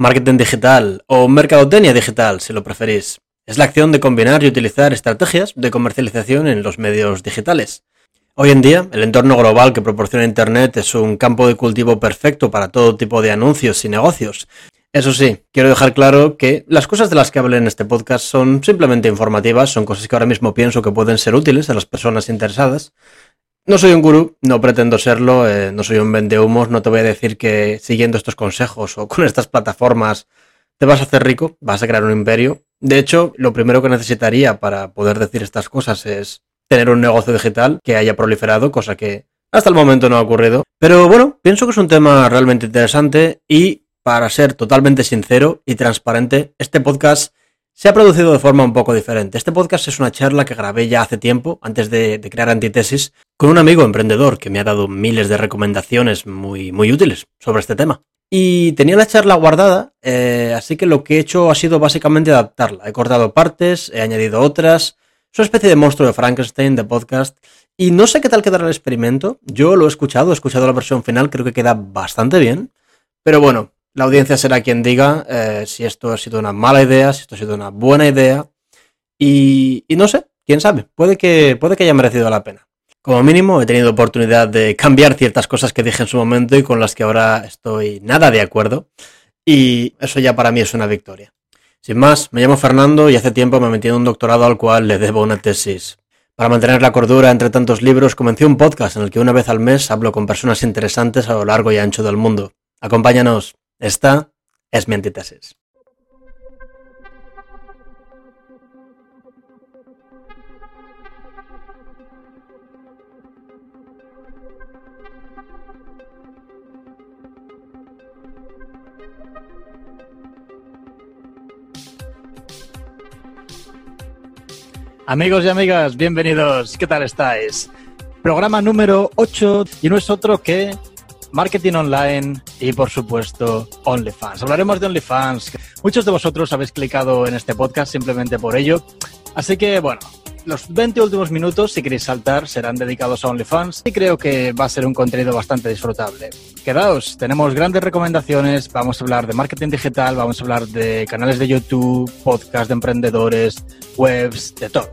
Marketing digital o mercadotecnia digital, si lo preferís. Es la acción de combinar y utilizar estrategias de comercialización en los medios digitales. Hoy en día, el entorno global que proporciona Internet es un campo de cultivo perfecto para todo tipo de anuncios y negocios. Eso sí, quiero dejar claro que las cosas de las que hablé en este podcast son simplemente informativas, son cosas que ahora mismo pienso que pueden ser útiles a las personas interesadas. No soy un gurú, no pretendo serlo, eh, no soy un vendehumos, no te voy a decir que siguiendo estos consejos o con estas plataformas te vas a hacer rico, vas a crear un imperio. De hecho, lo primero que necesitaría para poder decir estas cosas es tener un negocio digital que haya proliferado, cosa que hasta el momento no ha ocurrido. Pero bueno, pienso que es un tema realmente interesante y para ser totalmente sincero y transparente, este podcast se ha producido de forma un poco diferente. Este podcast es una charla que grabé ya hace tiempo, antes de, crear Antitesis, con un amigo emprendedor que me ha dado miles de recomendaciones muy, muy útiles sobre este tema. Y tenía la charla guardada, eh, así que lo que he hecho ha sido básicamente adaptarla. He cortado partes, he añadido otras, es una especie de monstruo de Frankenstein de podcast. Y no sé qué tal quedará el experimento. Yo lo he escuchado, he escuchado la versión final, creo que queda bastante bien. Pero bueno, la audiencia será quien diga eh, si esto ha sido una mala idea, si esto ha sido una buena idea. Y, no sé, quién sabe, puede que, puede que haya merecido la pena. Como mínimo, he tenido oportunidad de cambiar ciertas cosas que dije en su momento y con las que ahora estoy nada de acuerdo. Y eso ya para mí es una victoria. Sin más, me llamo Fernando y hace tiempo me metí en un doctorado al cual le debo una tesis. Para mantener la cordura entre tantos libros, comencé un podcast en el que una vez al mes hablo con personas interesantes a lo largo y ancho del mundo. Acompáñanos. Esta es mi antítesis. Amigos y amigas, bienvenidos. ¿Qué tal estáis? Programa número 8 y no es otro que marketing online y por supuesto OnlyFans. Hablaremos de OnlyFans. Muchos de vosotros habéis clicado en este podcast simplemente por ello. Así que bueno, los 20 últimos minutos, si queréis saltar, serán dedicados a OnlyFans y creo que va a ser un contenido bastante disfrutable. Quedaos, tenemos grandes recomendaciones, vamos a hablar de marketing digital, vamos a hablar de canales de YouTube, podcast de emprendedores, webs, de todo.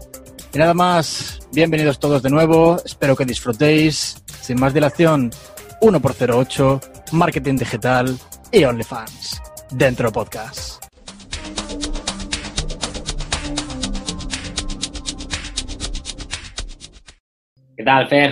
Y nada más, bienvenidos todos de nuevo, espero que disfrutéis. Sin más dilación, 1x08, marketing digital y OnlyFans. Dentro podcast. ¿Qué tal, Fer?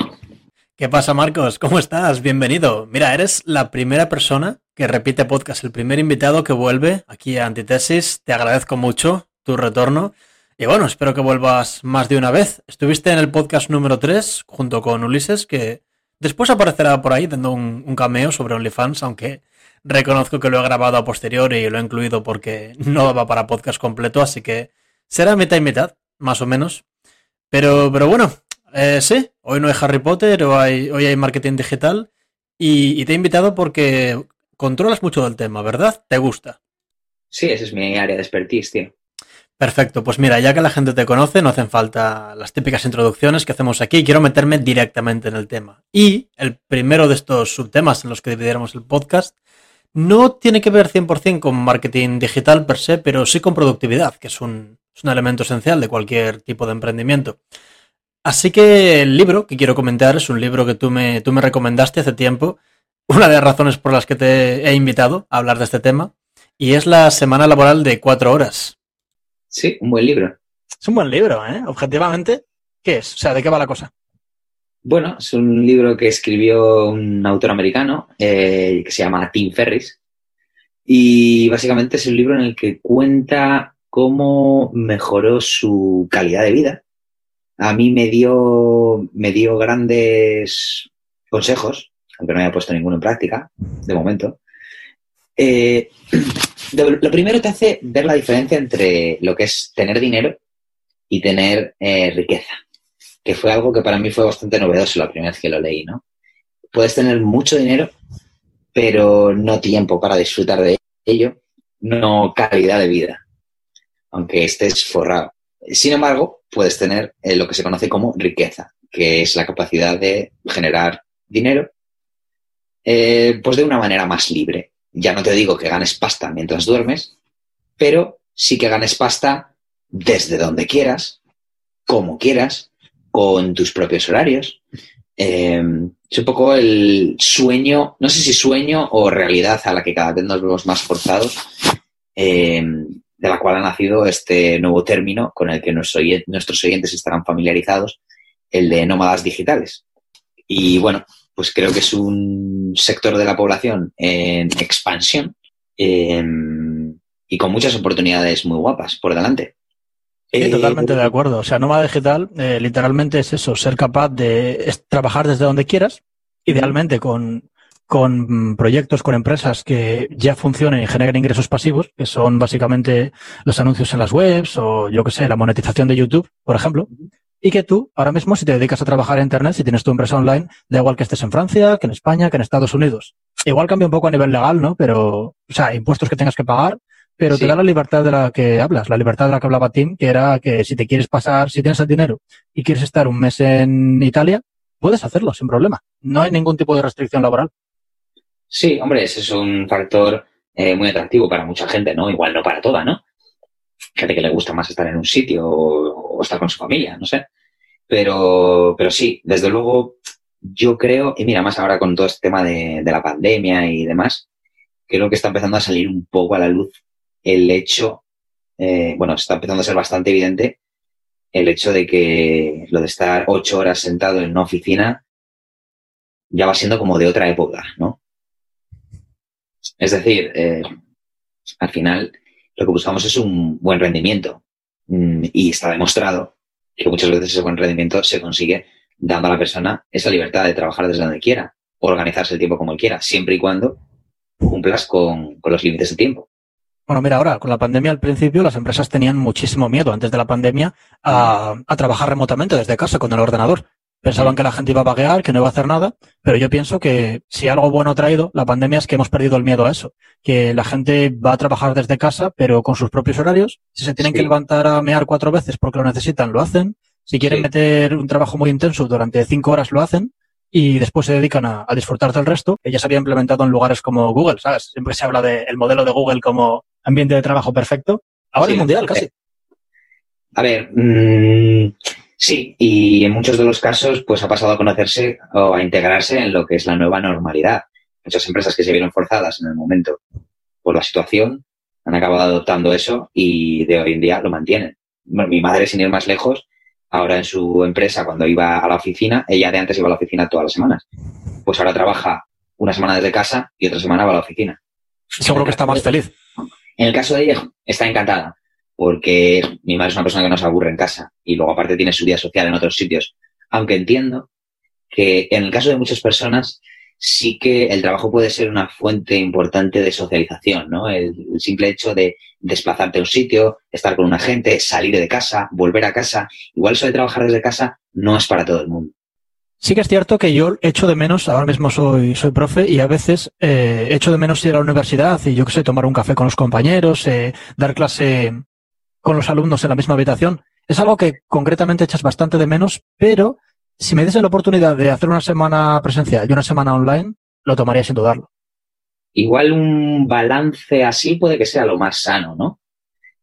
¿Qué pasa, Marcos? ¿Cómo estás? Bienvenido. Mira, eres la primera persona que repite podcast, el primer invitado que vuelve aquí a Antitesis. Te agradezco mucho tu retorno. Y bueno, espero que vuelvas más de una vez. Estuviste en el podcast número 3 junto con Ulises, que después aparecerá por ahí dando un, cameo sobre OnlyFans, aunque reconozco que lo he grabado a posteriori y lo he incluido porque no daba para podcast completo, así que será mitad y mitad, más o menos. Pero, pero bueno, eh, sí, hoy no hay Harry Potter, hoy hay, marketing digital y, te he invitado porque controlas mucho del tema, ¿verdad? ¿Te gusta? Sí, esa es mi área de expertise, tío. Perfecto, pues mira, ya que la gente te conoce, no hacen falta las típicas introducciones que hacemos aquí, quiero meterme directamente en el tema. Y el primero de estos subtemas en los que dividiremos el podcast no tiene que ver 100% con marketing digital per se, pero sí con productividad, que es un, elemento esencial de cualquier tipo de emprendimiento. Así que el libro que quiero comentar es un libro que tú me, tú me recomendaste hace tiempo, una de las razones por las que te he invitado a hablar de este tema, y es la semana laboral de cuatro horas. Sí, un buen libro. Es un buen libro, ¿eh? Objetivamente, ¿qué es? O sea, ¿de qué va la cosa? Bueno, es un libro que escribió un autor americano eh, que se llama Tim Ferris. Y básicamente es un libro en el que cuenta cómo mejoró su calidad de vida a mí me dio, me dio grandes consejos, aunque no haya puesto ninguno en práctica, de momento. Eh, lo primero te hace ver la diferencia entre lo que es tener dinero y tener eh, riqueza, que fue algo que para mí fue bastante novedoso la primera vez que lo leí, ¿no? Puedes tener mucho dinero, pero no tiempo para disfrutar de ello, no calidad de vida, aunque estés forrado. Sin embargo, puedes tener eh, lo que se conoce como riqueza, que es la capacidad de generar dinero, pues de una manera más libre. Ya no te digo que ganes pasta mientras duermes, pero sí que ganes pasta desde donde quieras, como quieras, con tus propios horarios. Eh, es un poco el sueño, no sé si sueño o realidad a la que cada vez nos vemos más forzados, eh, de la cual ha nacido este nuevo término con el que nuestros oyentes estarán familiarizados, el de nómadas digitales. Y bueno, pues creo que es un sector de la población en expansión em, y con muchas oportunidades muy guapas por delante. Sí, totalmente de acuerdo. O sea, nómada digital eh, literalmente es eso, ser capaz de trabajar desde donde quieras, idealmente con, con proyectos, con empresas que ya funcionen y generen ingresos pasivos, que son básicamente los anuncios en las webs o yo que sé, la monetización de YouTube, por ejemplo. Y que tú, ahora mismo, si te dedicas a trabajar en Internet, si tienes tu empresa online, da igual que estés en Francia, que en España, que en Estados Unidos. Igual cambia un poco a nivel legal, ¿no? Pero, o sea, impuestos que tengas que pagar, pero te da la libertad de la que hablas, la libertad de la que hablaba Tim, que era que si te quieres pasar, si tienes el dinero y quieres estar un mes en Italia, puedes hacerlo sin problema. No hay ningún tipo de restricción laboral. Sí, hombre, ese es un factor eh, muy atractivo para mucha gente, ¿no? Igual no para toda, ¿no? Gente que le gusta más estar en un sitio o, estar con su familia, no sé. Pero, pero sí, desde luego, yo creo, y mira, más ahora con todo este tema de, la pandemia y demás, creo que está empezando a salir un poco a la luz el hecho, eh, bueno, está empezando a ser bastante evidente el hecho de que lo de estar ocho horas sentado en una oficina ya va siendo como de otra época, ¿no? Es decir, eh, al final lo que buscamos es un buen rendimiento y está demostrado que muchas veces ese buen rendimiento se consigue dando a la persona esa libertad de trabajar desde donde quiera, organizarse el tiempo como quiera, siempre y cuando cumplas con los límites de tiempo. Bueno, mira, ahora con la pandemia al principio las empresas tenían muchísimo miedo antes de la pandemia a, trabajar remotamente desde casa con el ordenador. Pensaban que la gente iba a vaguear, que no iba a hacer nada, pero yo pienso que si algo bueno ha traído la pandemia es que hemos perdido el miedo a eso, que la gente va a trabajar desde casa, pero con sus propios horarios. Si se tienen que levantar a mear cuatro veces porque lo necesitan, lo hacen. Si quieren meter un trabajo muy intenso durante cinco horas, lo hacen y después se dedican a, disfrutar del resto, que ya se había implementado en lugares como Google, ¿sabes? Siempre se habla del modelo de Google como ambiente de trabajo perfecto. Ahora es mundial, casi. A ver, mm, sí, y en muchos de los casos, pues ha pasado a conocerse o a integrarse en lo que es la nueva normalidad. Muchas empresas que se vieron forzadas en el momento por la situación han acabado adoptando eso y de hoy en día lo mantienen. mi madre, sin ir más lejos, ahora en su empresa, cuando iba a la oficina, ella de antes iba a la oficina todas las semanas. Pues ahora trabaja una semana desde casa y otra semana va a la oficina. Seguro que está más feliz. En el caso de ella, está encantada, porque mi madre es una persona que no se aburre en casa y luego aparte tiene su vida social en otros sitios. Aunque entiendo que en el caso de muchas personas sí que el trabajo puede ser una fuente importante de socialización, ¿no? El, simple hecho de desplazarte a un sitio, estar con una gente, salir de casa, volver a casa. Igual eso de trabajar desde casa no es para todo el mundo. Sí que es cierto que yo echo de menos, ahora mismo soy, soy profe y a veces eh, echo de menos ir a la universidad y yo que sé, tomar un café con los compañeros, eh, dar clase con los alumnos en la misma habitación. Es algo que concretamente echas bastante de menos, pero si me diese la oportunidad de hacer una semana presencial y una semana online, lo tomaría sin dudarlo. Igual un balance así puede que sea lo más sano, ¿no?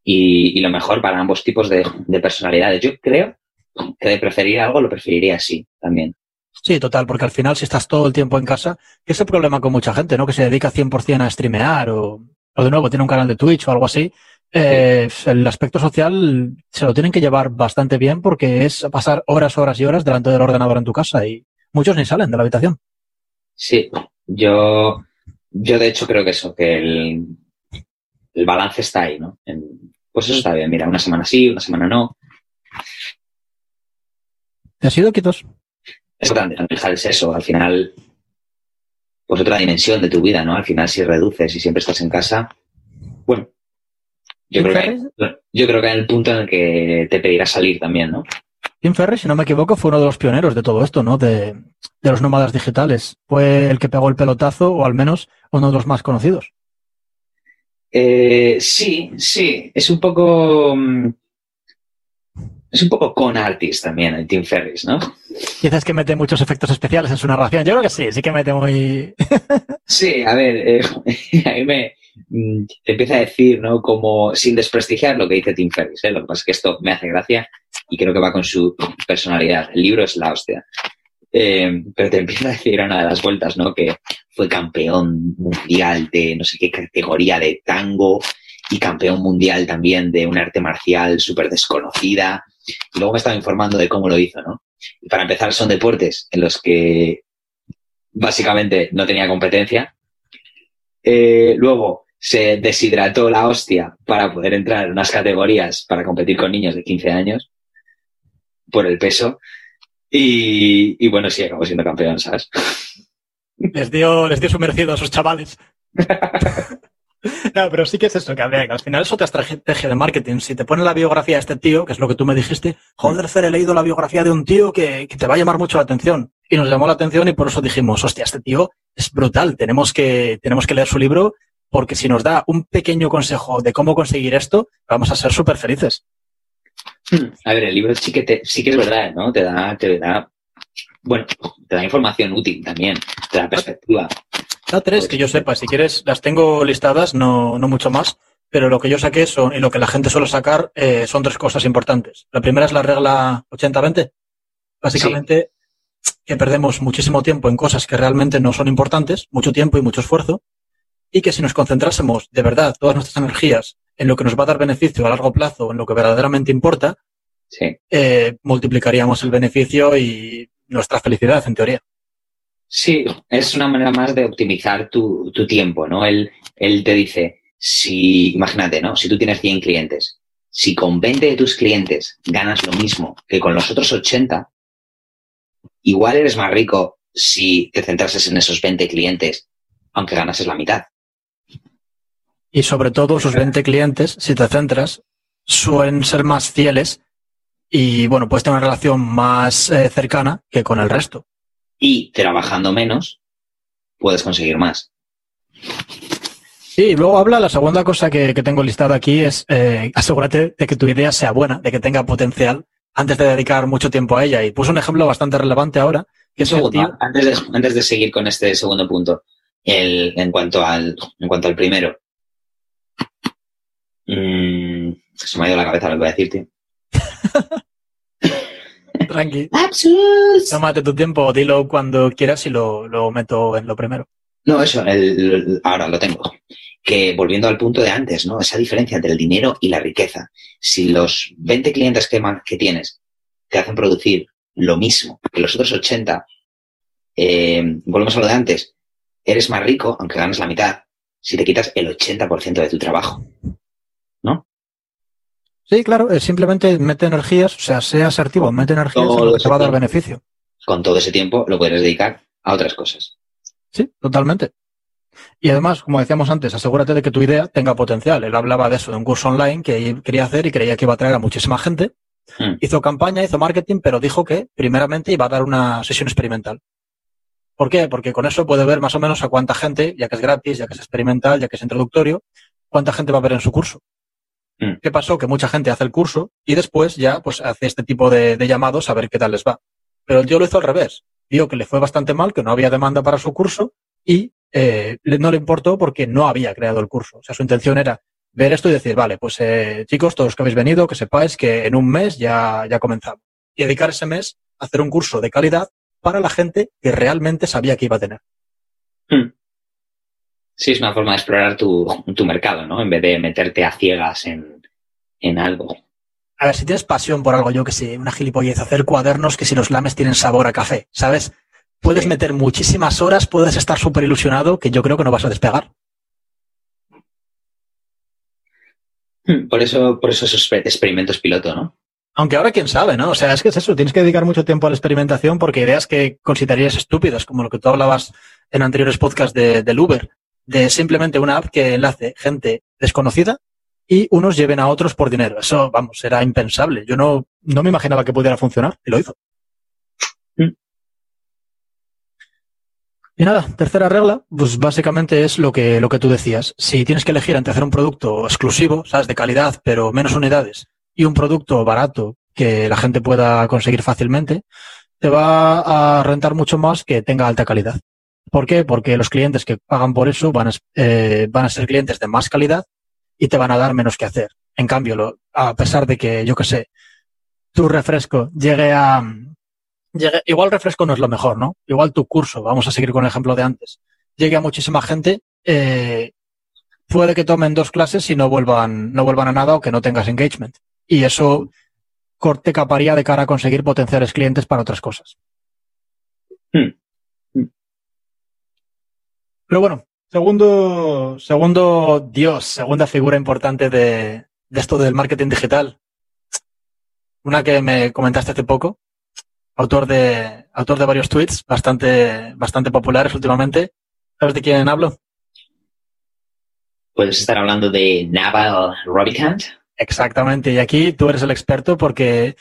Y, lo mejor para ambos tipos de, de personalidades. Yo creo que de preferir algo lo preferiría así también. Sí, total, porque al final si estás todo el tiempo en casa, que es el problema con mucha gente, ¿no? Que se dedica 100% a streamear o, o de nuevo tiene un canal de Twitch o algo así. Eh, el aspecto social se lo tienen que llevar bastante bien porque es pasar horas, horas y horas delante del ordenador en tu casa y muchos ni salen de la habitación. Sí, yo, yo de hecho creo que eso, que el, el balance está ahí, ¿no? pues eso está bien, mira, una semana sí, una semana no. ¿Te has ido, Quitos? es grande, es eso. Al final, pues otra dimensión de tu vida, ¿no? Al final, si reduces y siempre estás en casa, bueno, yo creo, que, yo creo que hay el punto en el que te pedirá salir también, ¿no? Tim Ferriss, si no me equivoco, fue uno de los pioneros de todo esto, ¿no? De, de los nómadas digitales. Fue el que pegó el pelotazo, o al menos uno de los más conocidos. Eh, sí, sí. Es un poco. Mm, es un poco con artist también el Tim Ferris, ¿no? Quizás que mete muchos efectos especiales en su narración. Yo creo que sí, sí que mete muy. sí, a ver, eh, a mí me te empieza a decir, ¿no? Como sin desprestigiar lo que dice Tim Ferris, ¿eh? Lo que pasa es que esto me hace gracia y creo que va con su personalidad. El libro es la hostia. Eh, pero te empieza a decir a una de las vueltas, ¿no? Que fue campeón mundial de no sé qué categoría de tango y campeón mundial también de un arte marcial súper desconocida. Y luego me estaba informando de cómo lo hizo, ¿no? Y para empezar, son deportes en los que básicamente no tenía competencia. Eh, luego se deshidrató la hostia para poder entrar en unas categorías para competir con niños de 15 años por el peso. Y, bueno, sí, acabó siendo campeón, ¿sabes? Les dio, les dio su merecido a esos chavales. No, pero sí que es eso, que, al final es otra estrategia de marketing. Si te pones la biografía de este tío, que es lo que tú me dijiste, joder, Fer, he leído la biografía de un tío que, te va a llamar mucho la atención. Y nos llamó la atención y por eso dijimos, hostia, este tío es brutal, tenemos que, tenemos que leer su libro porque si nos da un pequeño consejo de cómo conseguir esto, vamos a ser súper felices. Hmm. A ver, el libro sí que, te, sí que es verdad, ¿no? Te da, te da, bueno, te da información útil también, te da perspectiva. Da tres que yo sepa, si quieres, las tengo listadas, no, no mucho más, pero lo que yo saqué son, y lo que la gente suele sacar, eh, son tres cosas importantes. La primera es la regla 80-20. Básicamente, que perdemos muchísimo tiempo en cosas que realmente no son importantes, mucho tiempo y mucho esfuerzo, y que si nos concentrásemos de verdad todas nuestras energías en lo que nos va a dar beneficio a largo plazo, en lo que verdaderamente importa, eh, multiplicaríamos el beneficio y nuestra felicidad, en teoría. Sí, es una manera más de optimizar tu, tiempo, ¿no? Él, él te dice, si, imagínate, ¿no? Si tú tienes 100 clientes, si con 20 de tus clientes ganas lo mismo que con los otros 80, igual eres más rico si te centrases en esos 20 clientes, aunque ganases la mitad. Y sobre todo, esos 20 clientes, si te centras, suelen ser más fieles y, bueno, puedes tener una relación más eh, cercana que con el resto. Y trabajando menos, puedes conseguir más. Sí, luego habla, la segunda cosa que, tengo listada aquí es eh, asegúrate de que tu idea sea buena, de que tenga potencial antes de dedicar mucho tiempo a ella. Y puso un ejemplo bastante relevante ahora, que es antes, de, antes de seguir con este segundo punto, el, en, cuanto al, en cuanto al primero, Mm, se me ha ido la cabeza lo que voy a decirte. Tranqui. Tómate tu tiempo, dilo cuando quieras y lo, meto en lo primero. No, eso, ahora lo tengo. Que volviendo al punto de antes, ¿no? Esa diferencia entre el dinero y la riqueza. Si los 20 clientes que, que tienes te hacen producir lo mismo que los otros 80, eh, volvemos a lo de antes, eres más rico, aunque ganes la mitad, si te quitas el 80% de tu trabajo. Sí, claro, es simplemente mete energías, o sea, sea asertivo, mete energías lo que te va a dar beneficio. Con todo ese tiempo lo puedes dedicar a otras cosas. Sí, totalmente. Y además, como decíamos antes, asegúrate de que tu idea tenga potencial. Él hablaba de eso, de un curso online que quería hacer y creía que iba a traer a muchísima gente. Hmm. Hizo campaña, hizo marketing, pero dijo que primeramente iba a dar una sesión experimental. ¿Por qué? Porque con eso puede ver más o menos a cuánta gente, ya que es gratis, ya que es experimental, ya que es introductorio, cuánta gente va a ver en su curso. Mm. ¿Qué pasó? Que mucha gente hace el curso y después ya pues hace este tipo de, llamados a ver qué tal les va. Pero el tío lo hizo al revés. Vio que le fue bastante mal, que no había demanda para su curso y eh, no le importó porque no había creado el curso. O sea, su intención era ver esto y decir, vale, pues eh, chicos, todos los que habéis venido, que sepáis que en un mes ya, ya comenzamos. Y dedicar ese mes a hacer un curso de calidad para la gente que realmente sabía que iba a tener. Mm. Sí, es una forma de explorar tu, mercado, ¿no? En vez de meterte a ciegas en, algo. A ver, si tienes pasión por algo, yo que sé, una gilipollez, hacer cuadernos que si los lames tienen sabor a café, ¿sabes? Puedes meter muchísimas horas, puedes estar súper ilusionado, que yo creo que no vas a despegar. Hmm, por eso, por eso esos experimentos piloto, ¿no? Aunque ahora quién sabe, ¿no? O sea, es que es eso, tienes que dedicar mucho tiempo a la experimentación porque ideas que considerarías estúpidas, como lo que tú hablabas en anteriores podcasts de, del Uber de simplemente una app que enlace gente desconocida y unos lleven a otros por dinero. Eso, vamos, era impensable. Yo no, no me imaginaba que pudiera funcionar y lo hizo. Y nada, tercera regla, pues básicamente es lo que, lo que tú decías. Si tienes que elegir entre hacer un producto exclusivo, sabes, de calidad, pero menos unidades, y un producto barato, que la gente pueda conseguir fácilmente, te va a rentar mucho más que tenga alta calidad. ¿Por qué? Porque los clientes que pagan por eso van a, eh, van a ser clientes de más calidad y te van a dar menos que hacer. En cambio, a pesar de que, yo qué sé, tu refresco llegue a... Llegue, igual refresco no es lo mejor, ¿no? Igual tu curso, vamos a seguir con el ejemplo de antes, llegue a muchísima gente, eh, puede que tomen dos clases y no vuelvan, no vuelvan a nada o que no tengas engagement. Y eso corte caparía de cara a conseguir potenciales clientes para otras cosas. Hmm. Pero bueno, segundo, segundo Dios, segunda figura importante de, de esto del marketing digital. Una que me comentaste hace poco, autor de, autor de varios tweets bastante, bastante populares últimamente. ¿Sabes de quién hablo? Puedes estar hablando de Naval Ravikant. Exactamente, y aquí tú eres el experto porque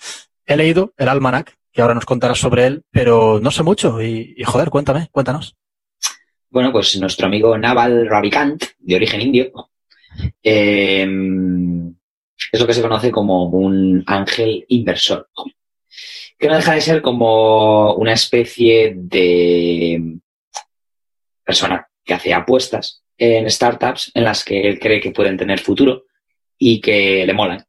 he leído el almanac, que ahora nos contarás sobre él, pero no sé mucho y, joder, cuéntame, cuéntanos. Bueno, pues nuestro amigo Naval Ravikant, de origen indio, em, es lo que se conoce como un ángel inversor, que no deja de ser como una especie de persona que hace apuestas en startups en las que él cree que pueden tener futuro y que le molan.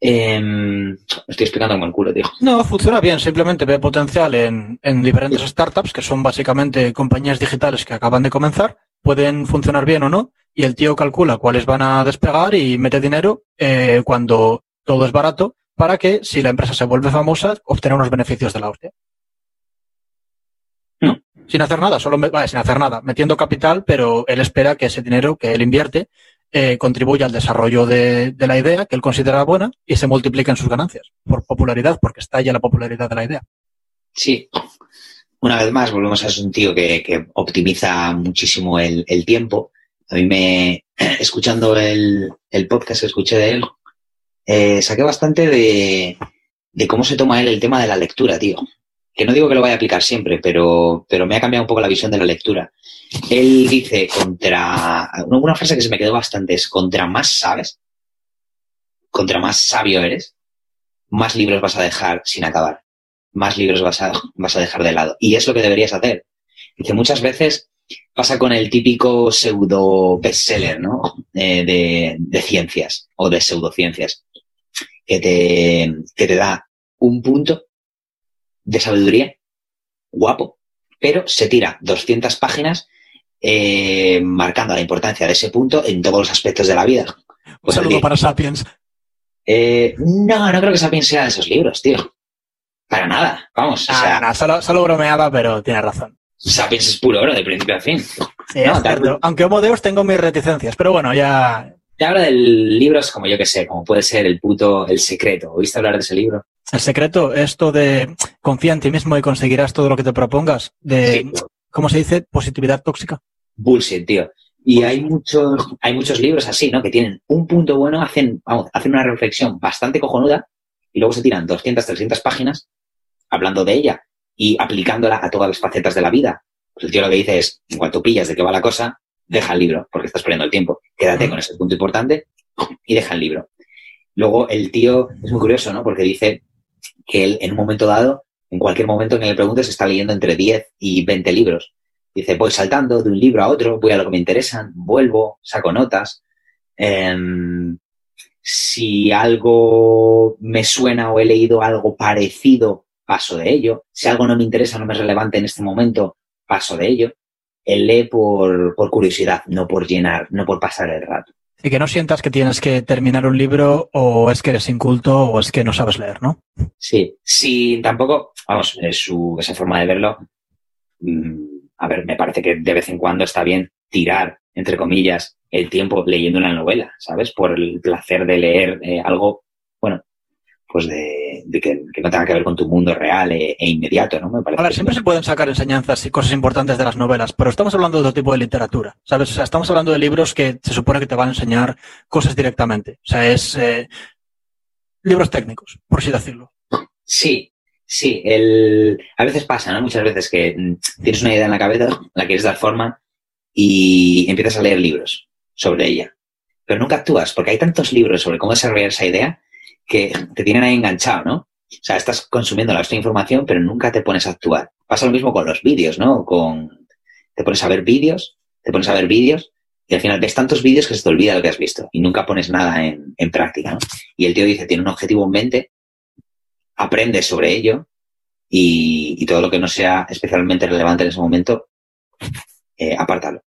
Em, estoy explicando como el culo, tío. No, funciona bien. Simplemente ve potencial en, en diferentes startups, que son básicamente compañías digitales que acaban de comenzar. Pueden funcionar bien o no. Y el tío calcula cuáles van a despegar y mete dinero eh, cuando todo es barato para que, si la empresa se vuelve famosa, obtener unos beneficios de la hostia. No, sin hacer nada, solo vale, sin hacer nada, metiendo capital, pero él espera que ese dinero que él invierte eh, contribuye al desarrollo de, la idea que él considera buena y se multiplica en sus ganancias por popularidad, porque estalla la popularidad de la idea. Sí. Una vez más, volvemos a ser un tío que, optimiza muchísimo el, tiempo. A mí me, escuchando el, podcast que escuché de él, eh, saqué bastante de, de cómo se toma él el tema de la lectura, tío que no digo que lo vaya a aplicar siempre, pero, pero me ha cambiado un poco la visión de la lectura. Él dice contra, una frase que se me quedó bastante es, contra más sabes, contra más sabio eres, más libros vas a dejar sin acabar, más libros vas a, vas a dejar de lado. Y es lo que deberías hacer. Dice, muchas veces pasa con el típico pseudo bestseller, ¿no? Eh, de, de, ciencias o de pseudociencias, que te, que te da un punto de sabiduría, guapo, pero se tira 200 páginas eh, marcando la importancia de ese punto en todos los aspectos de la vida. Un pues saludo para Sapiens. Eh, no, no creo que Sapiens sea de esos libros, tío. Para nada, vamos. Ah, solo, solo, bromeaba, pero tiene razón. Sapiens es puro oro, de principio a fin. Sí, Aunque Homo Deus tengo mis reticencias, pero bueno, ya... Te habla de libros como yo que sé, como puede ser El puto El secreto. ¿Oíste hablar de ese libro? El secreto, esto de confía en ti mismo y conseguirás todo lo que te propongas. De, ¿cómo se dice? Positividad tóxica. Bullshit, tío. Y hay muchos, hay muchos libros así, ¿no? Que tienen un punto bueno, hacen, vamos, hacen una reflexión bastante cojonuda y luego se tiran 200, 300 páginas hablando de ella y aplicándola a todas las facetas de la vida. Pues el tío lo que dice es, en cuanto pillas de qué va la cosa, deja el libro, porque estás perdiendo el tiempo. Quédate con ese punto importante y deja el libro. Luego el tío es muy curioso, ¿no? Porque dice que él en un momento dado, en cualquier momento en que le preguntes, está leyendo entre 10 y 20 libros. Dice, voy saltando de un libro a otro, voy a lo que me interesan, vuelvo, saco notas. Em, si algo me suena o he leído algo parecido, paso de ello. Si algo no me interesa, no me es relevante en este momento, paso de ello él lee por, curiosidad, no por llenar, no por pasar el rato. Y que no sientas que tienes que terminar un libro o es que eres inculto o es que no sabes leer, ¿no? Sí, sí, tampoco, vamos, su, esa forma de verlo, mm, a ver, me parece que de vez en cuando está bien tirar, entre comillas, el tiempo leyendo una novela, ¿sabes? Por el placer de leer eh, algo, bueno, pues de, que, no tenga que ver con tu mundo real e, e inmediato, ¿no? Me parece a ver, siempre se pueden sacar enseñanzas y cosas importantes de las novelas, pero estamos hablando de otro tipo de literatura, ¿sabes? O sea, estamos hablando de libros que se supone que te van a enseñar cosas directamente. O sea, es eh, libros técnicos, por así decirlo. Sí, sí. El... A veces pasa, ¿no? Muchas veces que mm, tienes una idea en la cabeza, la quieres dar forma y empiezas a leer libros sobre ella. Pero nunca actúas, porque hay tantos libros sobre cómo desarrollar esa idea que te tienen ahí enganchado, ¿no? O sea, estás consumiendo la información, pero nunca te pones a actuar. Pasa lo mismo con los vídeos, ¿no? Con, te pones a ver vídeos, te pones a ver vídeos y al final ves tantos vídeos que se te olvida lo que has visto y nunca pones nada en, práctica, ¿no? Y el tío dice, tiene un objetivo en mente, aprende sobre ello y, y todo lo que no sea especialmente relevante en ese momento, eh, apártalo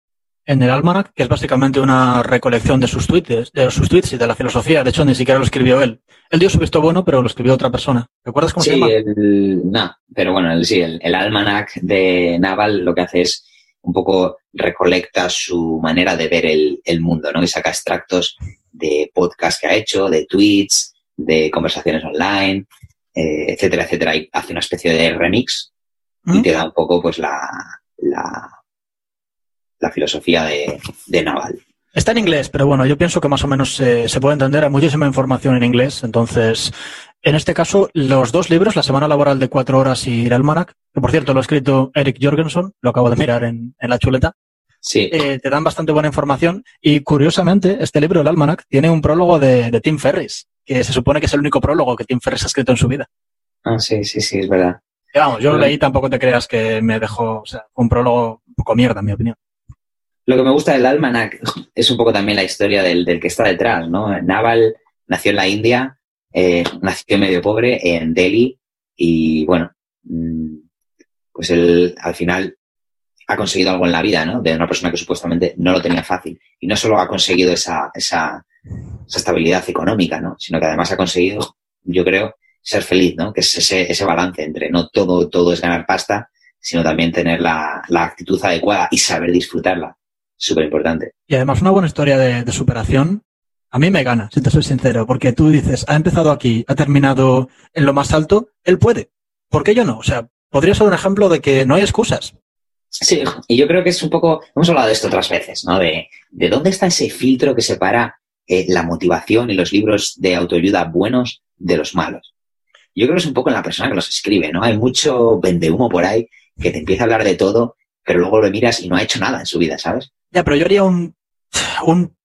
en el Almanac, que es básicamente una recolección de sus tweets, de sus tweets y de la filosofía. De hecho, ni siquiera lo escribió él. Él dio su visto bueno, pero lo escribió otra persona. ¿Recuerdas cómo sí, se llama? El, no, pero bueno, el, sí, el, el, Almanac de Naval lo que hace es un poco recolecta su manera de ver el, el mundo, ¿no? Y saca extractos de podcasts que ha hecho, de tweets, de conversaciones online, eh, etcétera, etcétera. Y hace una especie de remix ¿Mm? y te da un poco, pues, la, la la filosofía de, de, Naval. Está en inglés, pero bueno, yo pienso que más o menos eh, se puede entender. Hay muchísima información en inglés. Entonces, en este caso, los dos libros, La Semana Laboral de Cuatro Horas y El Almanac, que por cierto lo ha escrito Eric Jorgensen, lo acabo de mirar en, en la chuleta. Sí. Eh, te dan bastante buena información. Y curiosamente, este libro, El Almanac, tiene un prólogo de, de Tim Ferris, que se supone que es el único prólogo que Tim Ferris ha escrito en su vida. Ah, sí, sí, sí, es verdad. Y vamos, yo lo leí, tampoco te creas que me dejó, o sea, un prólogo un poco mierda, en mi opinión. Lo que me gusta del Almanac es un poco también la historia del, del que está detrás, ¿no? Naval nació en la India, eh, nació medio pobre en Delhi y bueno, pues él al final ha conseguido algo en la vida, ¿no? De una persona que supuestamente no lo tenía fácil. Y no solo ha conseguido esa, esa, esa estabilidad económica, ¿no? Sino que además ha conseguido, yo creo, ser feliz, ¿no? Que es ese, ese balance entre no todo, todo es ganar pasta, sino también tener la, la actitud adecuada y saber disfrutarla súper importante. Y además una buena historia de, de, superación. A mí me gana, si te soy sincero, porque tú dices, ha empezado aquí, ha terminado en lo más alto, él puede. ¿Por qué yo no? O sea, podría ser un ejemplo de que no hay excusas. Sí, y yo creo que es un poco, hemos hablado de esto otras veces, ¿no? De, de dónde está ese filtro que separa eh, la motivación y los libros de autoayuda buenos de los malos. Yo creo que es un poco en la persona que los escribe, ¿no? Hay mucho vendehumo por ahí que te empieza a hablar de todo, pero luego lo miras y no ha hecho nada en su vida, ¿sabes? Ya, pero yo haría un, un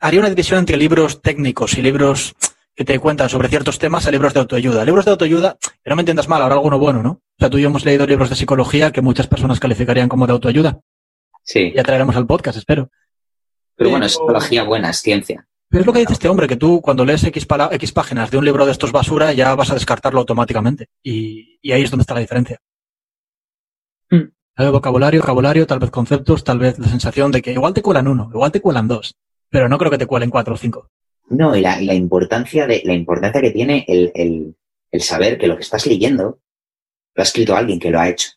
haría una división entre libros técnicos y libros que te cuentan sobre ciertos temas a libros de autoayuda. Libros de autoayuda, que no me entiendas mal, ahora alguno bueno, ¿no? O sea, tú y yo hemos leído libros de psicología que muchas personas calificarían como de autoayuda. Sí. Ya traeremos al podcast, espero. Pero, pero bueno, es psicología buena, es ciencia. Pero es lo que dice este hombre, que tú cuando lees X, X páginas de un libro de estos basura ya vas a descartarlo automáticamente. Y, y ahí es donde está la diferencia. Vez vocabulario, vocabulario, tal vez conceptos, tal vez la sensación de que igual te cuelan uno, igual te cuelan dos, pero no creo que te cuelen cuatro o cinco. No, y la, importancia de, la importancia que tiene el, el, el, saber que lo que estás leyendo lo ha escrito alguien que lo ha hecho.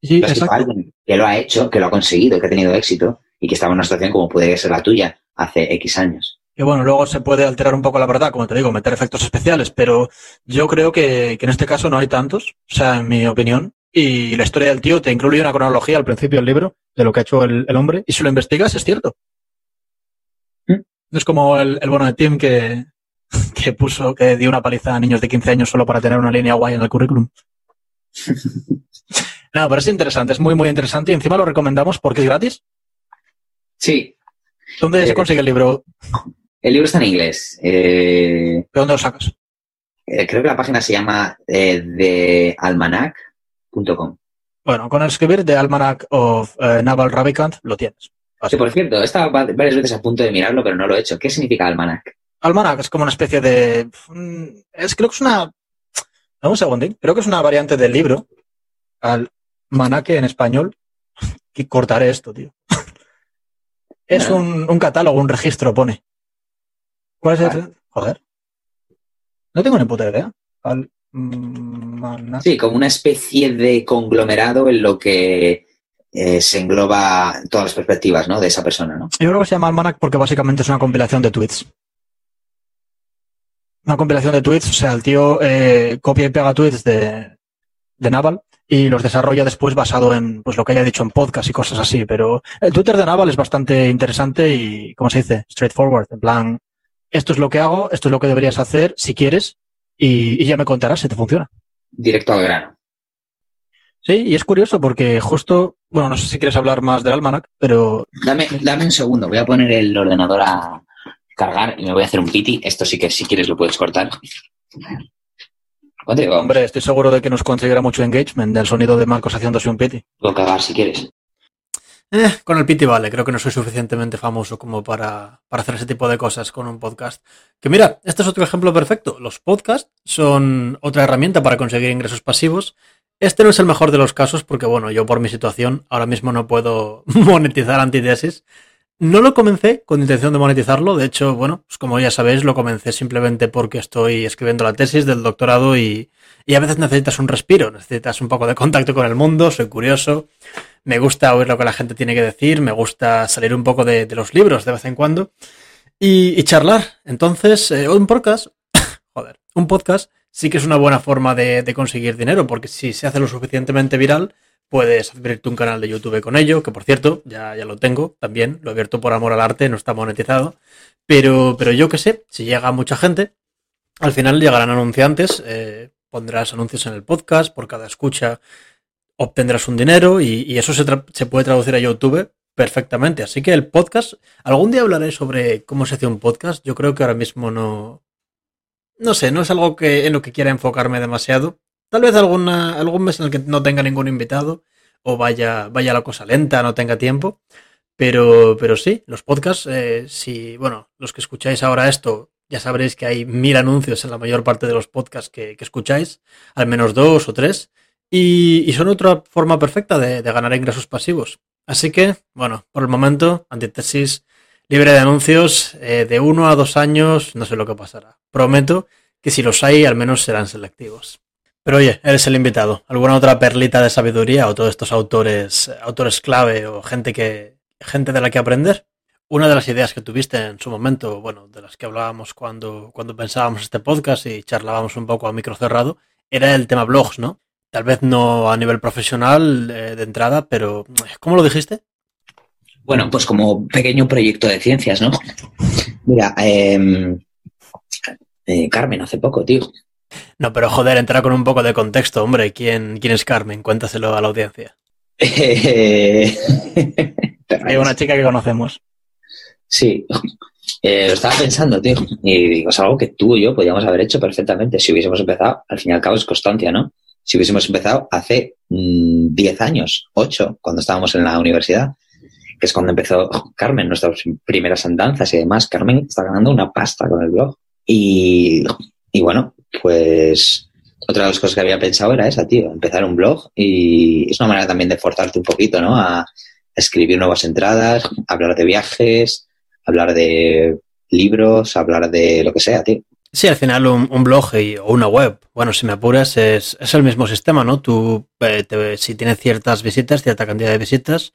Sí, lo ha escrito alguien que lo ha hecho, que lo ha conseguido, que ha tenido éxito y que estaba en una situación como puede ser la tuya hace X años. Y bueno, luego se puede alterar un poco la verdad, como te digo, meter efectos especiales, pero yo creo que, que en este caso no hay tantos, o sea, en mi opinión, y la historia del tío te incluye una cronología al principio del libro de lo que ha hecho el, el hombre y si lo investigas es cierto. ¿Mm? No es como el, el bono de Tim que, que puso, que dio una paliza a niños de 15 años solo para tener una línea guay en el currículum. no, pero es interesante, es muy, muy interesante y encima lo recomendamos porque es gratis. Sí. ¿Dónde eh, se consigue el libro? El libro está en inglés. Eh, ¿De dónde lo sacas? Eh, creo que la página se llama eh, The Almanac. Com. Bueno, con el escribir de Almanac of uh, Naval Ravikant lo tienes. Sí, por cierto, he estado varias veces a punto de mirarlo, pero no lo he hecho. ¿Qué significa Almanac? Almanac es como una especie de... mm, Es, creo que es una... Un segundín. Creo que es una variante del libro. Almanaque en español. Que cortaré esto, tío. es un, un catálogo, un registro, pone. ¿Cuál es el...? Joder. No tengo ni puta idea. Sí, como una especie de conglomerado en lo que eh, se engloba todas las perspectivas ¿no? de esa persona, ¿no? Yo creo que se llama Almanac porque básicamente es una compilación de tweets. Una compilación de tweets, o sea, el tío eh, copia y pega tweets de, de Naval y los desarrolla después basado en pues lo que haya dicho en podcast y cosas así. Pero el Twitter de Naval es bastante interesante y, ¿cómo se dice? Straightforward. En plan, esto es lo que hago, esto es lo que deberías hacer si quieres y, y ya me contarás si te funciona. Directo al grano. Sí, y es curioso porque justo, bueno, no sé si quieres hablar más del Almanac, pero Dame, dame un segundo, voy a poner el ordenador a cargar y me voy a hacer un piti. Esto sí que si quieres lo puedes cortar. Hombre, estoy seguro de que nos conseguirá mucho engagement del sonido de Marcos haciéndose un piti. Puedo cagar si quieres. Eh, con el piti vale, creo que no soy suficientemente famoso como para, para, hacer ese tipo de cosas con un podcast. Que mira, este es otro ejemplo perfecto. Los podcasts son otra herramienta para conseguir ingresos pasivos. Este no es el mejor de los casos porque, bueno, yo por mi situación ahora mismo no puedo monetizar antitesis. No lo comencé con intención de monetizarlo, de hecho, bueno, pues como ya sabéis, lo comencé simplemente porque estoy escribiendo la tesis del doctorado y, y a veces necesitas un respiro, necesitas un poco de contacto con el mundo, soy curioso, me gusta oír lo que la gente tiene que decir, me gusta salir un poco de, los libros de vez en cuando y, charlar. Entonces, eh, un podcast, joder, un podcast sí que es una buena forma de, conseguir dinero, porque si se hace lo suficientemente viral, puedes abrirte un canal de YouTube con ello, que por cierto, ya, ya lo tengo también, lo he abierto por amor al arte, no está monetizado, pero, pero yo que sé, si llega mucha gente, al final llegarán anunciantes, eh, pondrás anuncios en el podcast, por cada escucha obtendrás un dinero y, eso se, se, puede traducir a YouTube perfectamente. Así que el podcast, algún día hablaré sobre cómo se hace un podcast. Yo creo que ahora mismo no, no sé, no es algo que en lo que quiera enfocarme demasiado. Tal vez alguna, algún mes en el que no tenga ningún invitado o vaya, vaya la cosa lenta, no tenga tiempo. Pero, pero sí, los podcasts, eh, si, bueno, los que escucháis ahora esto, ya sabréis que hay mil anuncios en la mayor parte de los podcasts que, que escucháis, al menos dos o tres. Y, son otra forma perfecta de, ganar ingresos pasivos. Así que, bueno, por el momento, antitesis libre de anuncios, eh, de uno a dos años, no sé lo que pasará. Prometo que si los hay, al menos serán selectivos. Pero oye, eres el invitado. ¿Alguna otra perlita de sabiduría o todos estos autores, autores clave o gente que, gente de la que aprender? Una de las ideas que tuviste en su momento, bueno, de las que hablábamos cuando, cuando pensábamos este podcast y charlábamos un poco a micro cerrado, era el tema blogs, ¿no? Tal vez no a nivel profesional eh, de entrada, pero ¿cómo lo dijiste? Bueno, pues como pequeño proyecto de ciencias, ¿no? Mira, em, eh, Carmen hace poco, tío. No, pero joder, entrar con un poco de contexto, hombre. ¿Quién, quién es Carmen? Cuéntaselo a la audiencia. Hay una chica que conocemos. Sí, eh, lo estaba pensando, tío. Y digo, es algo que tú y yo podíamos haber hecho perfectamente si hubiésemos empezado. Al fin y al cabo es constancia, ¿no? Si hubiésemos empezado hace 10 mm, años, 8, cuando estábamos en la universidad, que es cuando empezó Carmen, nuestras primeras andanzas y demás. Carmen está ganando una pasta con el blog. Y, y bueno, pues otra de las cosas que había pensado era esa, tío, empezar un blog y es una manera también de forzarte un poquito, ¿no? A escribir nuevas entradas, hablar de viajes, hablar de libros, hablar de lo que sea, tío. Sí, al final un, blog o una web, bueno, si me apuras, es, el mismo sistema, ¿no? Tú, eh, si tienes ciertas visitas, cierta cantidad de visitas,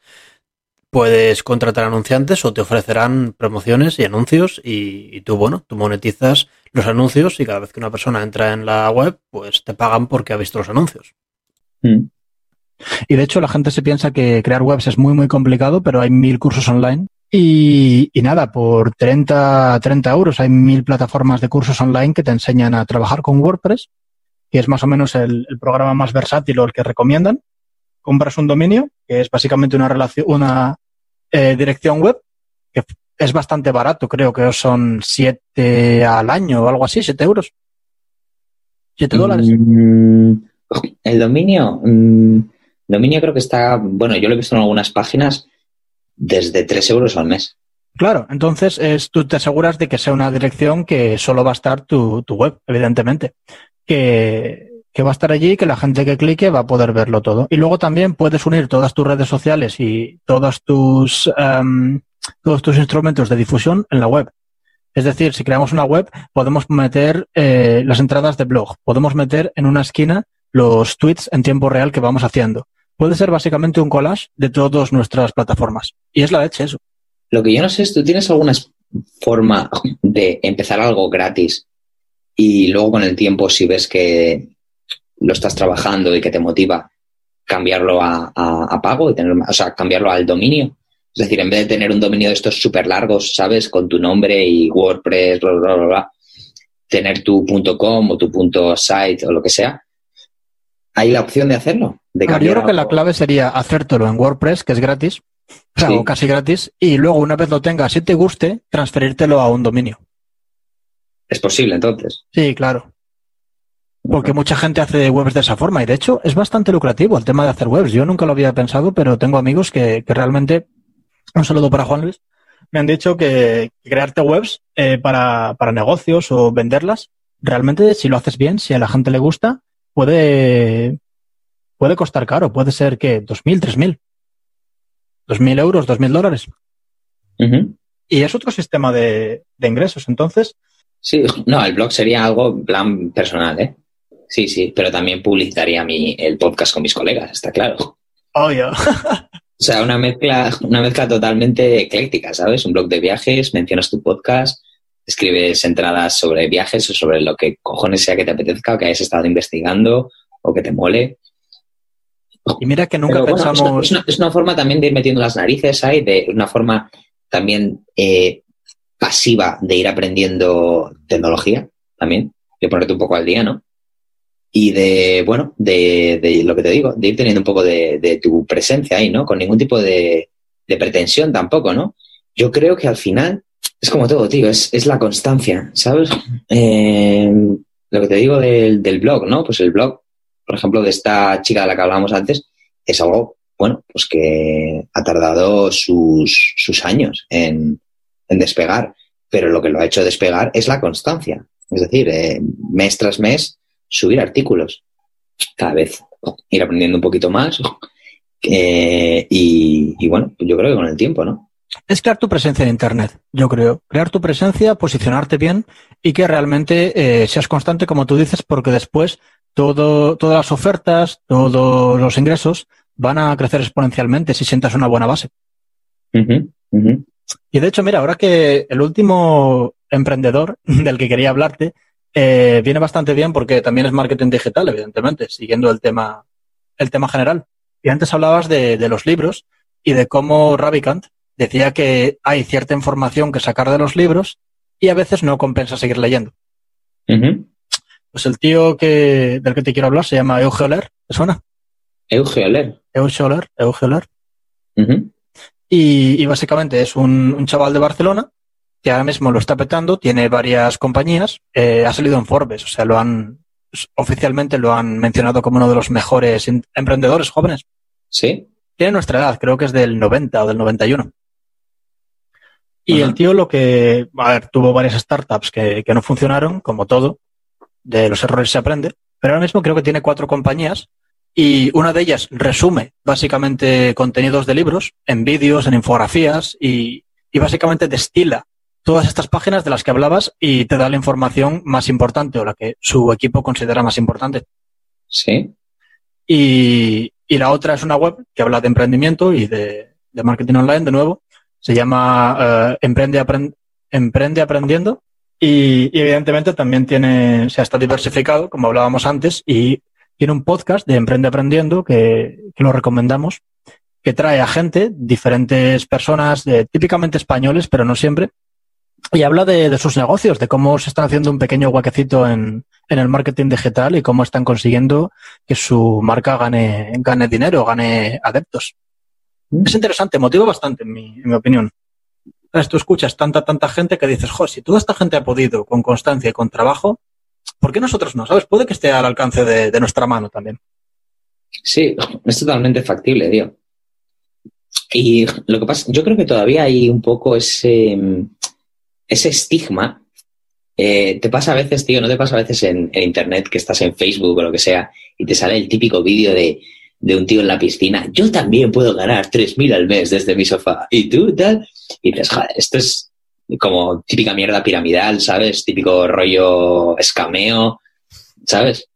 puedes contratar anunciantes o te ofrecerán promociones y anuncios y, tú, bueno, tú monetizas los anuncios y cada vez que una persona entra en la web, pues te pagan porque ha visto los anuncios. Mm. Y de hecho la gente se piensa que crear webs es muy, muy complicado, pero hay mil cursos online y, nada, por 30, 30 euros hay mil plataformas de cursos online que te enseñan a trabajar con WordPress, que es más o menos el, programa más versátil o el que recomiendan. Compras un dominio, que es básicamente una relación, una eh, dirección web, que es bastante barato, creo que son 7 al año o algo así, 7 euros. 7 dólares. Mm, el dominio, mm, dominio creo que está, bueno, yo lo he visto en algunas páginas desde 3 euros al mes. Claro, entonces es, tú te aseguras de que sea una dirección que solo va a estar tu, web, evidentemente. Que, va a estar allí y que la gente que clique va a poder verlo todo. Y luego también puedes unir todas tus redes sociales y todos tus, em, todos tus instrumentos de difusión en la web. Es decir, si creamos una web, podemos meter eh, las entradas de blog, podemos meter en una esquina los tweets en tiempo real que vamos haciendo puede ser básicamente un collage de todas nuestras plataformas. Y es la leche eso. Lo que yo no sé es, ¿tú tienes alguna forma de empezar algo gratis y luego con el tiempo, si ves que lo estás trabajando y que te motiva, cambiarlo a, pago y tener, o sea, cambiarlo al dominio? Es decir, en vez de tener un dominio de estos súper largos, ¿sabes? Con tu nombre y WordPress, bla, bla, bla, bla, tener tu .com o tu .site o lo que sea, hay la opción de hacerlo. De yo creo que la clave sería hacértelo en WordPress, que es gratis, O sea, casi gratis. Y luego, una vez lo tengas, si te guste, transferírtelo a un dominio. Es posible, entonces. Sí, claro. Porque mucha gente hace webs de esa forma y de hecho es bastante lucrativo el tema de hacer webs. Yo nunca lo había pensado, pero tengo amigos que, realmente, un saludo para Juan Luis, me han dicho que crearte webs eh, para, para negocios o venderlas, realmente si lo haces bien, si a la gente le gusta, puede, puede costar caro, puede ser que dos mil, tres mil, dos mil euros, dos mil dólares. Y es otro sistema de, de, ingresos. Entonces. Sí, no, el blog sería algo en plan personal, ¿eh? Sí, sí, pero también publicaría mi, el podcast con mis colegas, está claro. Obvio. o sea, una mezcla, una mezcla totalmente ecléctica, ¿sabes? Un blog de viajes, mencionas tu podcast, escribes entradas sobre viajes o sobre lo que cojones sea que te apetezca o que hayas estado investigando o que te mole. Y mira que nunca pensamos. es, una, forma también de ir metiendo las narices ahí, de una forma también eh, pasiva de ir aprendiendo tecnología también, de ponerte un poco al día, ¿no? Y de, bueno, de, lo que te digo, de ir teniendo un poco de, tu presencia ahí, ¿no? Con ningún tipo de, pretensión tampoco, ¿no? Yo creo que al final es como todo, tío, es, la constancia, ¿sabes? Eh, lo que te digo del, del blog, ¿no? Pues el blog por ejemplo, de esta chica de la que hablábamos antes, es algo, bueno, pues que ha tardado sus, sus años en, despegar, pero lo que lo ha hecho despegar es la constancia. Es decir, eh, mes tras mes, subir artículos, cada vez ir aprendiendo un poquito más. Eh, y, bueno, yo creo que con el tiempo, ¿no? Es crear tu presencia en Internet, yo creo. Crear tu presencia, posicionarte bien y que realmente eh, seas constante, como tú dices, porque después todo, todas las ofertas, todos los ingresos van a crecer exponencialmente si sientas una buena base. Y de hecho, mira, ahora que el último emprendedor del que quería hablarte eh, viene bastante bien porque también es marketing digital, evidentemente, siguiendo el tema, el tema general. Y antes hablabas de, los libros y de cómo Ravikant decía que hay cierta información que sacar de los libros y a veces no compensa seguir leyendo. Pues el tío que, del que te quiero hablar se llama Euge Oler, ¿te suena? Euge Oler. Euge Oler, Euge Oler. y, básicamente es un, chaval de Barcelona que ahora mismo lo está petando, tiene varias compañías, eh, ha salido en Forbes, o sea, lo han oficialmente lo han mencionado como uno de los mejores emprendedores jóvenes. Sí. Tiene nuestra edad, creo que es del 90 o del 91. Y el tío lo que, a ver, tuvo varias startups que, que no funcionaron, como todo, de los errores se aprende, pero ahora mismo creo que tiene cuatro compañías y una de ellas resume básicamente contenidos de libros en vídeos, en infografías y, y básicamente destila todas estas páginas de las que hablabas y te da la información más importante o la que su equipo considera más importante. Sí. Y, y la otra es una web que habla de emprendimiento y de, de marketing online, de nuevo. Se llama eh, Emprende, Emprende Aprendiendo y, evidentemente también tiene, se ha está diversificado, como hablábamos antes, y tiene un podcast de Emprende Aprendiendo que, lo recomendamos, que trae a gente, diferentes personas, de, típicamente españoles, pero no siempre, y habla de, sus negocios, de cómo se están haciendo un pequeño huequecito en, en, el marketing digital y cómo están consiguiendo que su marca gane, gane dinero, gane adeptos. Es interesante, motiva bastante, en mi, en mi opinión. Tú escuchas tanta, tanta gente que dices, jo, si toda esta gente ha podido con constancia y con trabajo, ¿por qué nosotros no? ¿Sabes? Puede que esté al alcance de, nuestra mano también. Sí, es totalmente factible, tío. Y lo que pasa, yo creo que todavía hay un poco ese, ese estigma. Eh, te pasa a veces, tío, no te pasa a veces en, en, internet que estás en Facebook o lo que sea y te sale el típico vídeo de de un tío en la piscina, yo también puedo ganar 3.000 al mes desde mi sofá. ¿Y tú tal? Y dices, joder, esto es como típica mierda piramidal, ¿sabes? Típico rollo escameo, ¿sabes?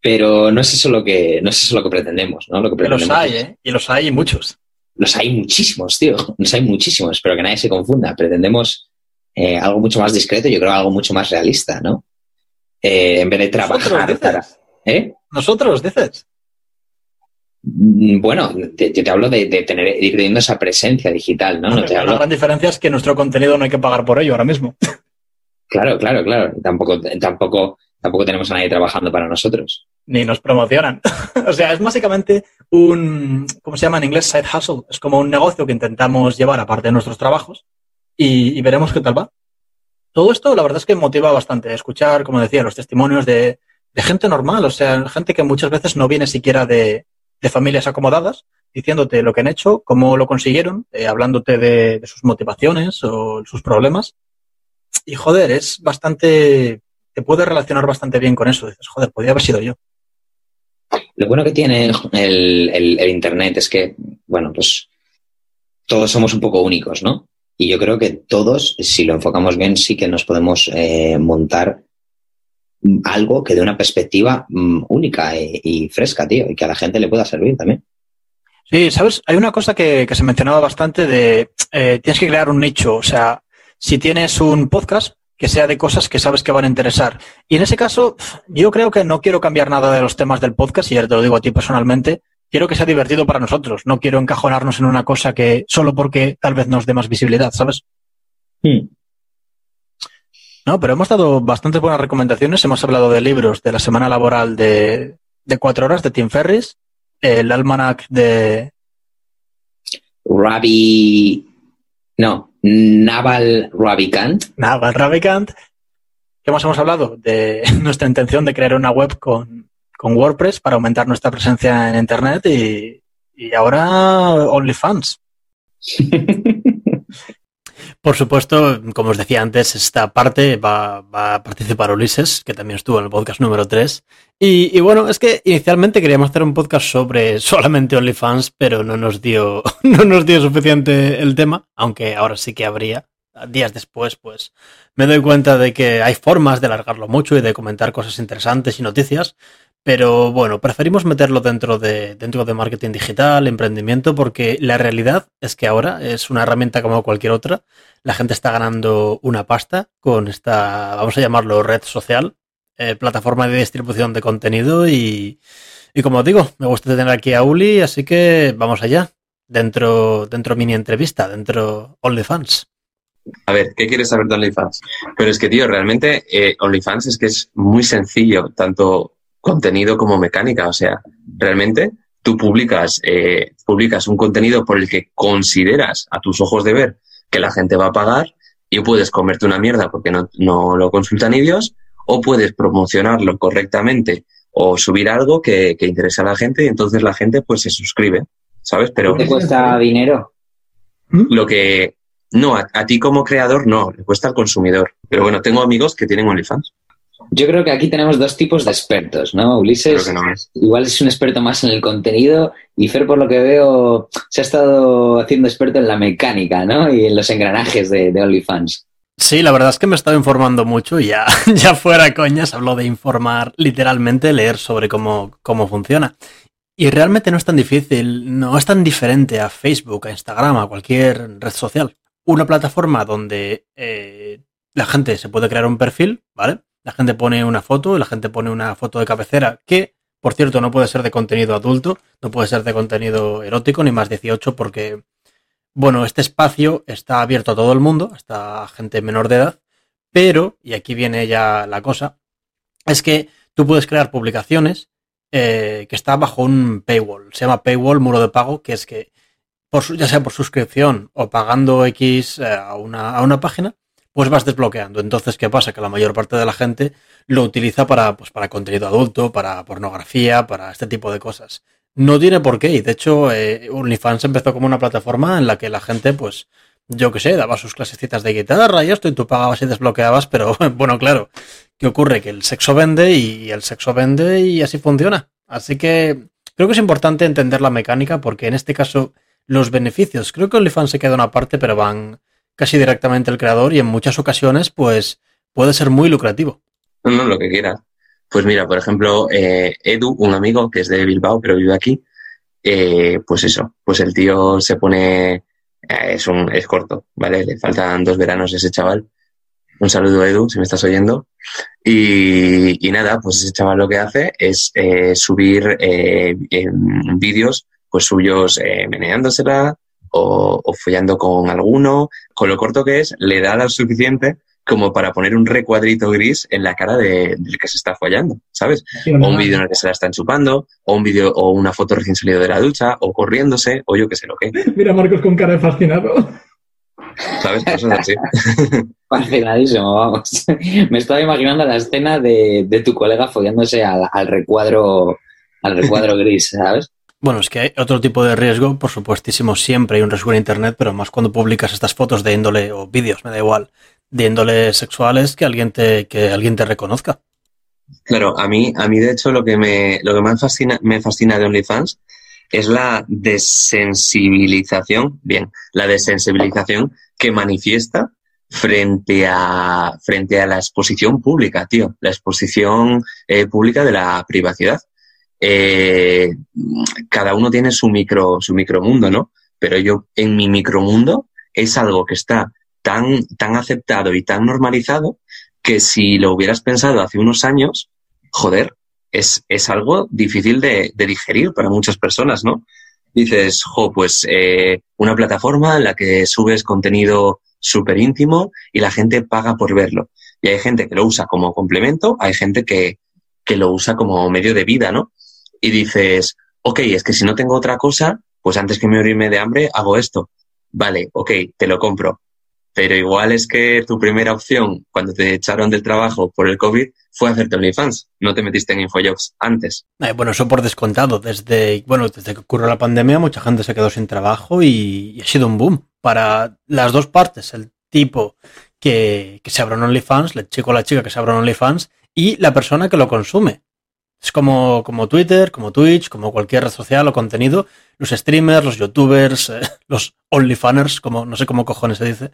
Pero no es eso lo que, no es eso lo que pretendemos, ¿no? Lo que pretendemos los hay, ¿eh? Y los hay muchos. Los hay muchísimos, tío. Los hay muchísimos, pero que nadie se confunda. Pretendemos eh, algo mucho más discreto, yo creo algo mucho más realista, ¿no? Eh, en vez de trabajar para... ¿Eh? Nosotros, dices. Mm, bueno, yo te hablo de, tener, ir teniendo esa presencia digital, ¿no? no te La gran diferencia es que nuestro contenido no hay que pagar por ello ahora mismo. Claro, claro, claro. Tampoco, tampoco tampoco tenemos a nadie trabajando para nosotros. Ni nos promocionan. o sea, es básicamente un, ¿cómo se llama en inglés? Side hustle. Es como un negocio que intentamos llevar aparte de nuestros trabajos y, veremos qué tal va. Todo esto, la verdad es que motiva bastante escuchar, como decía, los testimonios de, gente normal, o sea, gente que muchas veces no viene siquiera de, familias acomodadas, diciéndote lo que han hecho, cómo lo consiguieron, eh, hablándote de, de, sus motivaciones o sus problemas. Y joder, es bastante te puedes relacionar bastante bien con eso. Dices, joder, podría haber sido yo. Lo bueno que tiene el, Internet es que, bueno, pues todos somos un poco únicos, ¿no? Y yo creo que todos, si lo enfocamos bien, sí que nos podemos eh, montar algo que dé una perspectiva mm, única y, fresca, tío, y que a la gente le pueda servir también. Sí, sabes, hay una cosa que, se mencionaba bastante de eh, tienes que crear un nicho, o sea, si tienes un podcast, que sea de cosas que sabes que van a interesar. Y en ese caso, yo creo que no quiero cambiar nada de los temas del podcast, y ya te lo digo a ti personalmente, quiero que sea divertido para nosotros. No quiero encajonarnos en una cosa que solo porque tal vez nos dé más visibilidad, ¿sabes? Hmm. No, pero hemos dado bastantes buenas recomendaciones. Hemos hablado de libros de la semana laboral de, de cuatro horas de Tim Ferris, el almanac de... Ravi... No, Naval Ravikant. Naval Ravikant. ¿Qué más hemos hablado? De nuestra intención de crear una web con, WordPress para aumentar nuestra presencia en Internet y, y ahora OnlyFans. Por supuesto, como os decía antes, esta parte va, a participar Ulises, que también estuvo en el podcast número 3. Y, bueno, es que inicialmente queríamos hacer un podcast sobre solamente OnlyFans, pero no nos dio, no nos dio suficiente el tema, aunque ahora sí que habría. Días después, pues me doy cuenta de que hay formas de alargarlo mucho y de comentar cosas interesantes y noticias, pero bueno, preferimos meterlo dentro de, dentro de marketing digital, emprendimiento, porque la realidad es que ahora es una herramienta como cualquier otra. La gente está ganando una pasta con esta, vamos a llamarlo red social, eh, plataforma de distribución de contenido y, y como digo, me gusta tener aquí a Uli, así que vamos allá. Dentro, dentro mini entrevista, dentro OnlyFans. A ver, ¿qué quieres saber de OnlyFans? Pero es que, tío, realmente eh, OnlyFans es que es muy sencillo, tanto contenido como mecánica. O sea, realmente tú publicas, eh, publicas un contenido por el que consideras a tus ojos de ver que la gente va a pagar y puedes comerte una mierda porque no, no lo consultan ni Dios, o puedes promocionarlo correctamente o subir algo que, que interesa a la gente y entonces la gente pues se suscribe, ¿sabes? Pero ¿Te cuesta dinero? Lo que no, a, a, ti como creador no, le cuesta al consumidor. Pero bueno, tengo amigos que tienen OnlyFans. Yo creo que aquí tenemos dos tipos de expertos, ¿no? Ulises igual es un experto más en el contenido y Fer, por lo que veo, se ha estado haciendo experto en la mecánica, ¿no? Y en los engranajes de, OnlyFans. Sí, la verdad es que me he estado informando mucho y ya, ya fuera coñas, hablo de informar literalmente, leer sobre cómo, cómo funciona. Y realmente no es tan difícil, no es tan diferente a Facebook, a Instagram, a cualquier red social. Una plataforma donde eh, la gente se puede crear un perfil, ¿vale? La gente pone una foto, la gente pone una foto de cabecera que, por cierto, no puede ser de contenido adulto, no puede ser de contenido erótico ni más 18 porque, bueno, este espacio está abierto a todo el mundo, hasta gente menor de edad, pero, y aquí viene ya la cosa, es que tú puedes crear publicaciones eh, que está bajo un paywall. Se llama paywall, muro de pago, que es que, por, ya sea por suscripción o pagando X eh, a, una, a una página, pues vas desbloqueando. Entonces, ¿qué pasa? Que la mayor parte de la gente lo utiliza para, pues, para contenido adulto, para pornografía, para este tipo de cosas. No tiene por qué, y de hecho, eh, OnlyFans empezó como una plataforma en la que la gente, pues, yo qué sé, daba sus clasecitas de guitarra y esto, y tú pagabas y desbloqueabas, pero bueno, claro, ¿qué ocurre? Que el sexo vende y el sexo vende y así funciona. Así que creo que es importante entender la mecánica porque en este caso los beneficios, creo que OnlyFans se queda una parte, pero van, casi directamente el creador y en muchas ocasiones pues puede ser muy lucrativo. No, lo que quieras. Pues mira, por ejemplo, eh, Edu, un amigo que es de Bilbao pero vive aquí, eh, pues eso, pues el tío se pone, eh, es, un, es corto, ¿vale? Le faltan dos veranos a ese chaval. Un saludo, Edu, si me estás oyendo. Y, y nada, pues ese chaval lo que hace es subir vídeos pues suyos meneándosela, o, follando con alguno, con lo corto que es, le da lo suficiente como para poner un recuadrito gris en la cara de, del que se está follando, ¿sabes? o un vídeo en el que se la están chupando, o un vídeo o una foto recién salido de la ducha, o corriéndose, o yo qué sé lo que. Mira Marcos con cara de fascinado. ¿Sabes? Cosas así. Fascinadísimo, vamos. Me estaba imaginando la escena de, de tu colega follándose al, al recuadro al recuadro gris, ¿sabes? Bueno, es que hay otro tipo de riesgo, por supuestísimo, siempre hay un riesgo en Internet, pero más cuando publicas estas fotos de índole, o vídeos, me da igual, de índole sexuales, que alguien te, que alguien te reconozca. Claro, a mí, a mí de hecho lo que me, lo que más fascina, me fascina de OnlyFans es la desensibilización, bien, la desensibilización que manifiesta frente a, frente a la exposición pública, tío, la exposición eh, pública de la privacidad eh, cada uno tiene su micro, su micromundo, ¿no? Pero yo, en mi micromundo, es algo que está tan, tan aceptado y tan normalizado que si lo hubieras pensado hace unos años, joder, es, es algo difícil de, de, digerir para muchas personas, ¿no? Dices, jo, pues eh, una plataforma en la que subes contenido súper íntimo y la gente paga por verlo. Y hay gente que lo usa como complemento, hay gente que, que lo usa como medio de vida, ¿no? Y dices, ok, es que si no tengo otra cosa, pues antes que me morirme de hambre, hago esto. Vale, ok, te lo compro. Pero igual es que tu primera opción cuando te echaron del trabajo por el COVID fue hacerte OnlyFans. No te metiste en Infojobs antes. Eh, bueno, eso por descontado. Desde, bueno, desde que ocurrió la pandemia, mucha gente se quedó sin trabajo y, ha sido un boom para las dos partes. El tipo que, que se abre un OnlyFans, el chico o la chica que se abre un OnlyFans y la persona que lo consume. Es como, como Twitter, como Twitch, como cualquier red social o contenido. Los streamers, los youtubers, eh, los OnlyFanners, como no sé cómo cojones se dice,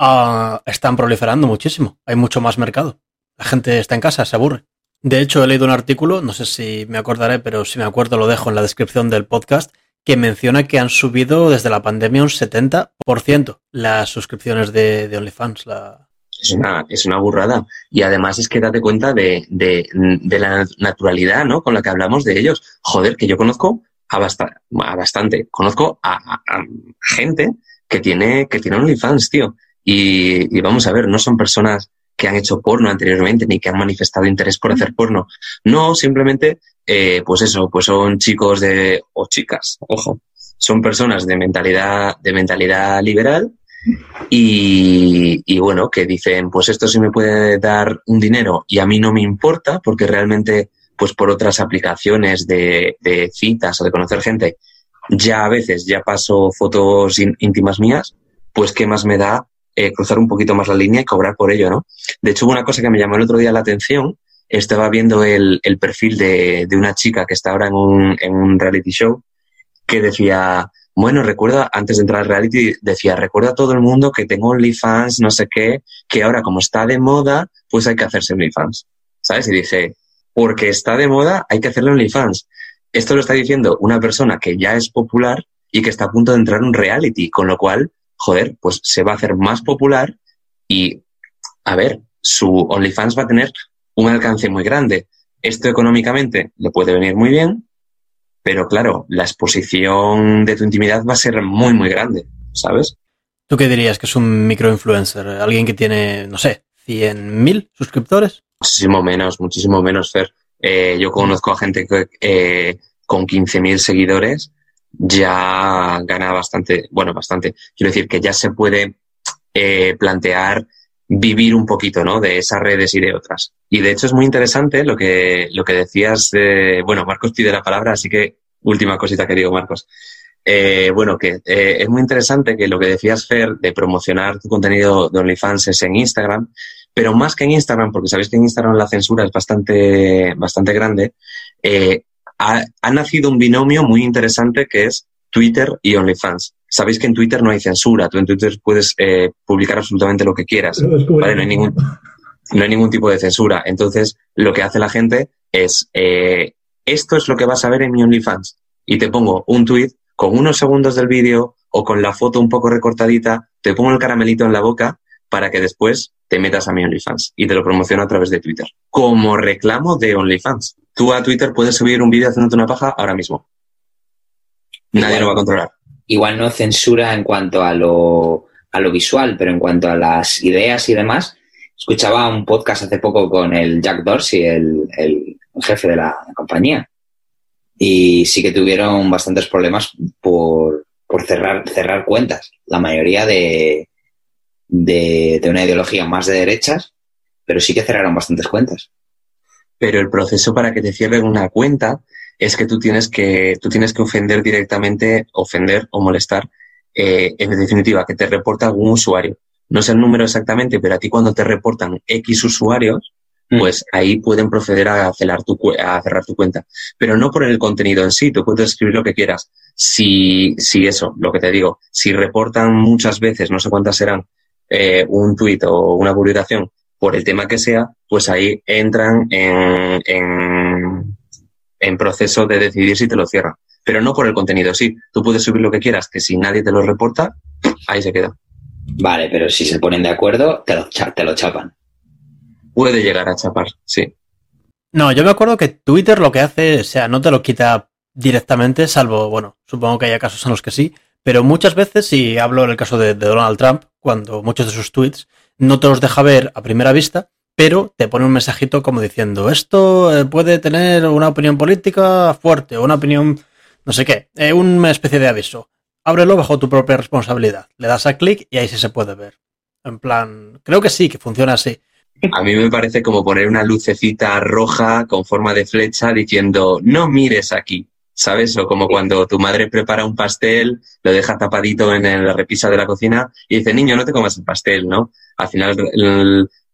uh, están proliferando muchísimo. Hay mucho más mercado. La gente está en casa, se aburre. De hecho, he leído un artículo, no sé si me acordaré, pero si me acuerdo lo dejo en la descripción del podcast, que menciona que han subido desde la pandemia un 70% las suscripciones de, de OnlyFans, la, es una, es una burrada. Y además es que date cuenta de, de, de la naturalidad, ¿no? Con la que hablamos de ellos. Joder, que yo conozco a, bastante, a bastante. Conozco a, a, a, gente que tiene, que tiene OnlyFans, tío. Y, y, vamos a ver, no son personas que han hecho porno anteriormente ni que han manifestado interés por hacer porno. No, simplemente, eh, pues eso, pues son chicos de, o chicas, ojo, son personas de mentalidad, de mentalidad liberal y, bueno, que dicen, pues esto sí me puede dar un dinero y a mí no me importa porque realmente, pues por otras aplicaciones de, citas o de conocer gente, ya a veces ya paso fotos íntimas mías, pues qué más me da eh, cruzar un poquito más la línea y cobrar por ello, ¿no? De hecho, una cosa que me llamó el otro día la atención, estaba viendo el, perfil de, una chica que está ahora en un reality show que decía, bueno, recuerda, antes de entrar al reality, decía, recuerda a todo el mundo que tengo OnlyFans, no sé qué, que ahora como está de moda, pues hay que hacerse OnlyFans. ¿Sabes? Y dije, porque está de moda, hay que hacerle OnlyFans. Esto lo está diciendo una persona que ya es popular y que está a punto de entrar en un reality, con lo cual, joder, pues se va a hacer más popular y, a ver, su OnlyFans va a tener un alcance muy grande. Esto económicamente le puede venir muy bien, pero claro, la exposición de tu intimidad va a ser muy, muy grande, ¿sabes? ¿Tú qué dirías que es un microinfluencer? ¿Alguien que tiene, no sé, 100.000 suscriptores? Muchísimo menos, muchísimo menos, Fer. Eh, yo conozco a gente que eh, con 15.000 seguidores ya gana bastante, bueno, bastante. Quiero decir que ya se puede eh, plantear vivir un poquito, ¿no? De esas redes y de otras. Y de hecho es muy interesante lo que, lo que decías de, bueno, Marcos pide la palabra, así que última cosita que digo, Marcos. Eh, bueno, que eh, es muy interesante que lo que decías, Fer, de promocionar tu contenido de OnlyFans es en Instagram, pero más que en Instagram, porque sabéis que en Instagram la censura es bastante, bastante grande, eh, ha nacido un binomio muy interesante que es Twitter y OnlyFans. Sabéis que en Twitter no hay censura, tú en Twitter puedes eh, publicar absolutamente lo que quieras, ¿vale? No hay ningún, no hay ningún tipo de censura. Entonces, lo que hace la gente es, eh, esto es lo que vas a ver en mi OnlyFans. Y te pongo un tweet con unos segundos del vídeo o con la foto un poco recortadita, te pongo el caramelito en la boca para que después te metas a mi OnlyFans y te lo promociono a través de Twitter. Como reclamo de OnlyFans. Tú a Twitter puedes subir un vídeo haciéndote una paja ahora mismo. Nadie lo va a controlar. Igual no censura en cuanto a lo, a lo visual, pero en cuanto a las ideas y demás, escuchaba un podcast hace poco con el Jack Dorsey, el, el jefe de la compañía, y sí que tuvieron bastantes problemas por, por cerrar, cerrar cuentas. La mayoría de, de, de una ideología más de derechas, pero sí que cerraron bastantes cuentas. Pero el proceso para que te cierren una cuenta es que tú tienes que, tú tienes que ofender directamente, ofender o molestar, eh, en definitiva, que te reporta algún usuario. No sé el número exactamente, pero a ti cuando te reportan X usuarios, Mm. pues ahí pueden proceder a, celar tu, a cerrar tu cuenta. Pero no por el contenido en sí, tú puedes escribir lo que quieras. Si, si eso, lo que te digo, si reportan muchas veces, no sé cuántas serán, eh, un tuit o una publicación por el tema que sea, pues ahí entran en, en, en proceso de decidir si te lo cierran. Pero no por el contenido, sí. Tú puedes subir lo que quieras, que si nadie te lo reporta, ahí se queda. Vale, pero si se ponen de acuerdo, te lo, te lo chapan. Puede llegar a chapar, sí. No, yo me acuerdo que Twitter lo que hace, o sea, no te lo quita directamente, salvo, bueno, supongo que haya casos en los que sí, pero muchas veces, y hablo en el caso de, de Donald Trump, cuando muchos de sus tweets no te los deja ver a primera vista, pero te pone un mensajito como diciendo, esto eh, puede tener una opinión política fuerte, una opinión, no sé qué, eh, una especie de aviso. Ábrelo bajo tu propia responsabilidad. Le das a clic y ahí sí se puede ver. En plan, creo que sí, que funciona así. A mí me parece como poner una lucecita roja con forma de flecha diciendo, no mires aquí, ¿sabes? O como cuando tu madre prepara un pastel, lo deja tapadito en la repisa de la cocina y dice, niño, no te comas el pastel, ¿no? Al final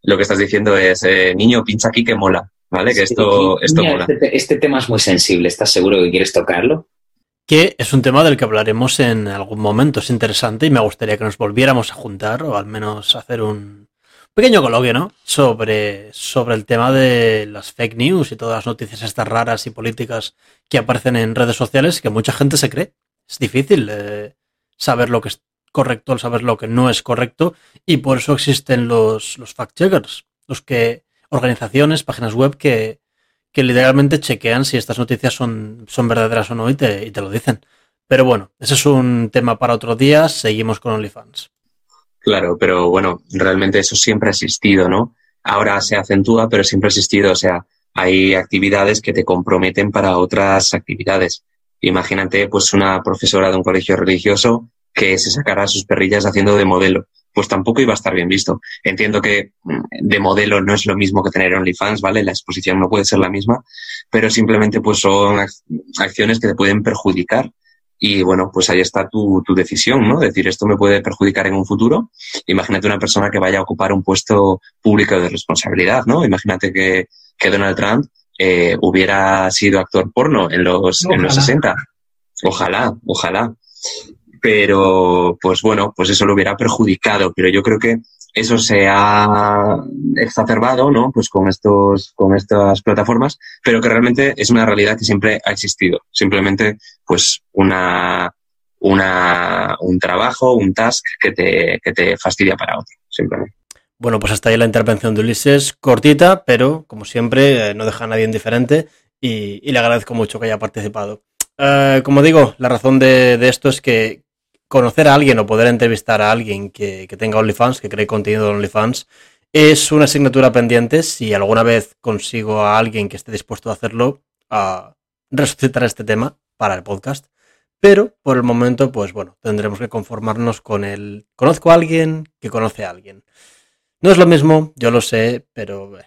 lo que estás diciendo es, eh, niño, pincha aquí que mola, ¿vale? Que esto, esto mira, mola. Este, te- este tema es muy sensible. ¿Estás seguro que quieres tocarlo? que es un tema del que hablaremos en algún momento. Es interesante y me gustaría que nos volviéramos a juntar o al menos hacer un pequeño coloquio, ¿no? Sobre, sobre el tema de las fake news y todas las noticias estas raras y políticas que aparecen en redes sociales y que mucha gente se cree. Es difícil eh, saber lo que correcto, saber lo que no es correcto y por eso existen los, los fact-checkers, los que organizaciones, páginas web que, que literalmente chequean si estas noticias son, son verdaderas o no y te, y te lo dicen. Pero bueno, ese es un tema para otro día. Seguimos con OnlyFans. Claro, pero bueno, realmente eso siempre ha existido, ¿no? Ahora se acentúa, pero siempre ha existido. O sea, hay actividades que te comprometen para otras actividades. Imagínate, pues, una profesora de un colegio religioso que se sacara sus perrillas haciendo de modelo. Pues tampoco iba a estar bien visto. Entiendo que mm, de modelo no es lo mismo que tener OnlyFans, ¿vale? La exposición no puede ser la misma, pero simplemente pues son ac- acciones que te pueden perjudicar. Y bueno, pues ahí está tu, tu decisión, ¿no? Decir, esto me puede perjudicar en un futuro. Imagínate una persona que vaya a ocupar un puesto público de responsabilidad, ¿no? Imagínate que, que Donald Trump eh, hubiera sido actor porno en los, en los Ojalá. 60. Ojalá, ojalá. Pero, pues bueno, pues eso lo hubiera perjudicado. Pero yo creo que eso se ha exacerbado, ¿no? Pues con estos, con estas plataformas, pero que realmente es una realidad que siempre ha existido. Simplemente, pues, una, una, un trabajo, un task que te, que te fastidia para otro, simplemente. Bueno, pues hasta ahí la intervención de Ulises, cortita, pero como siempre, eh, no deja a nadie indiferente y, y le agradezco mucho que haya participado. Eh, como digo, la razón de, de esto es que conocer a alguien o poder entrevistar a alguien que, tenga OnlyFans, que cree contenido de OnlyFans, es una asignatura pendiente. Si alguna vez consigo a alguien que esté dispuesto a hacerlo, a resucitar este tema para el podcast. Pero por el momento, pues bueno, tendremos que conformarnos con el conozco a alguien que conoce a alguien. No es lo mismo, yo lo sé, pero eh,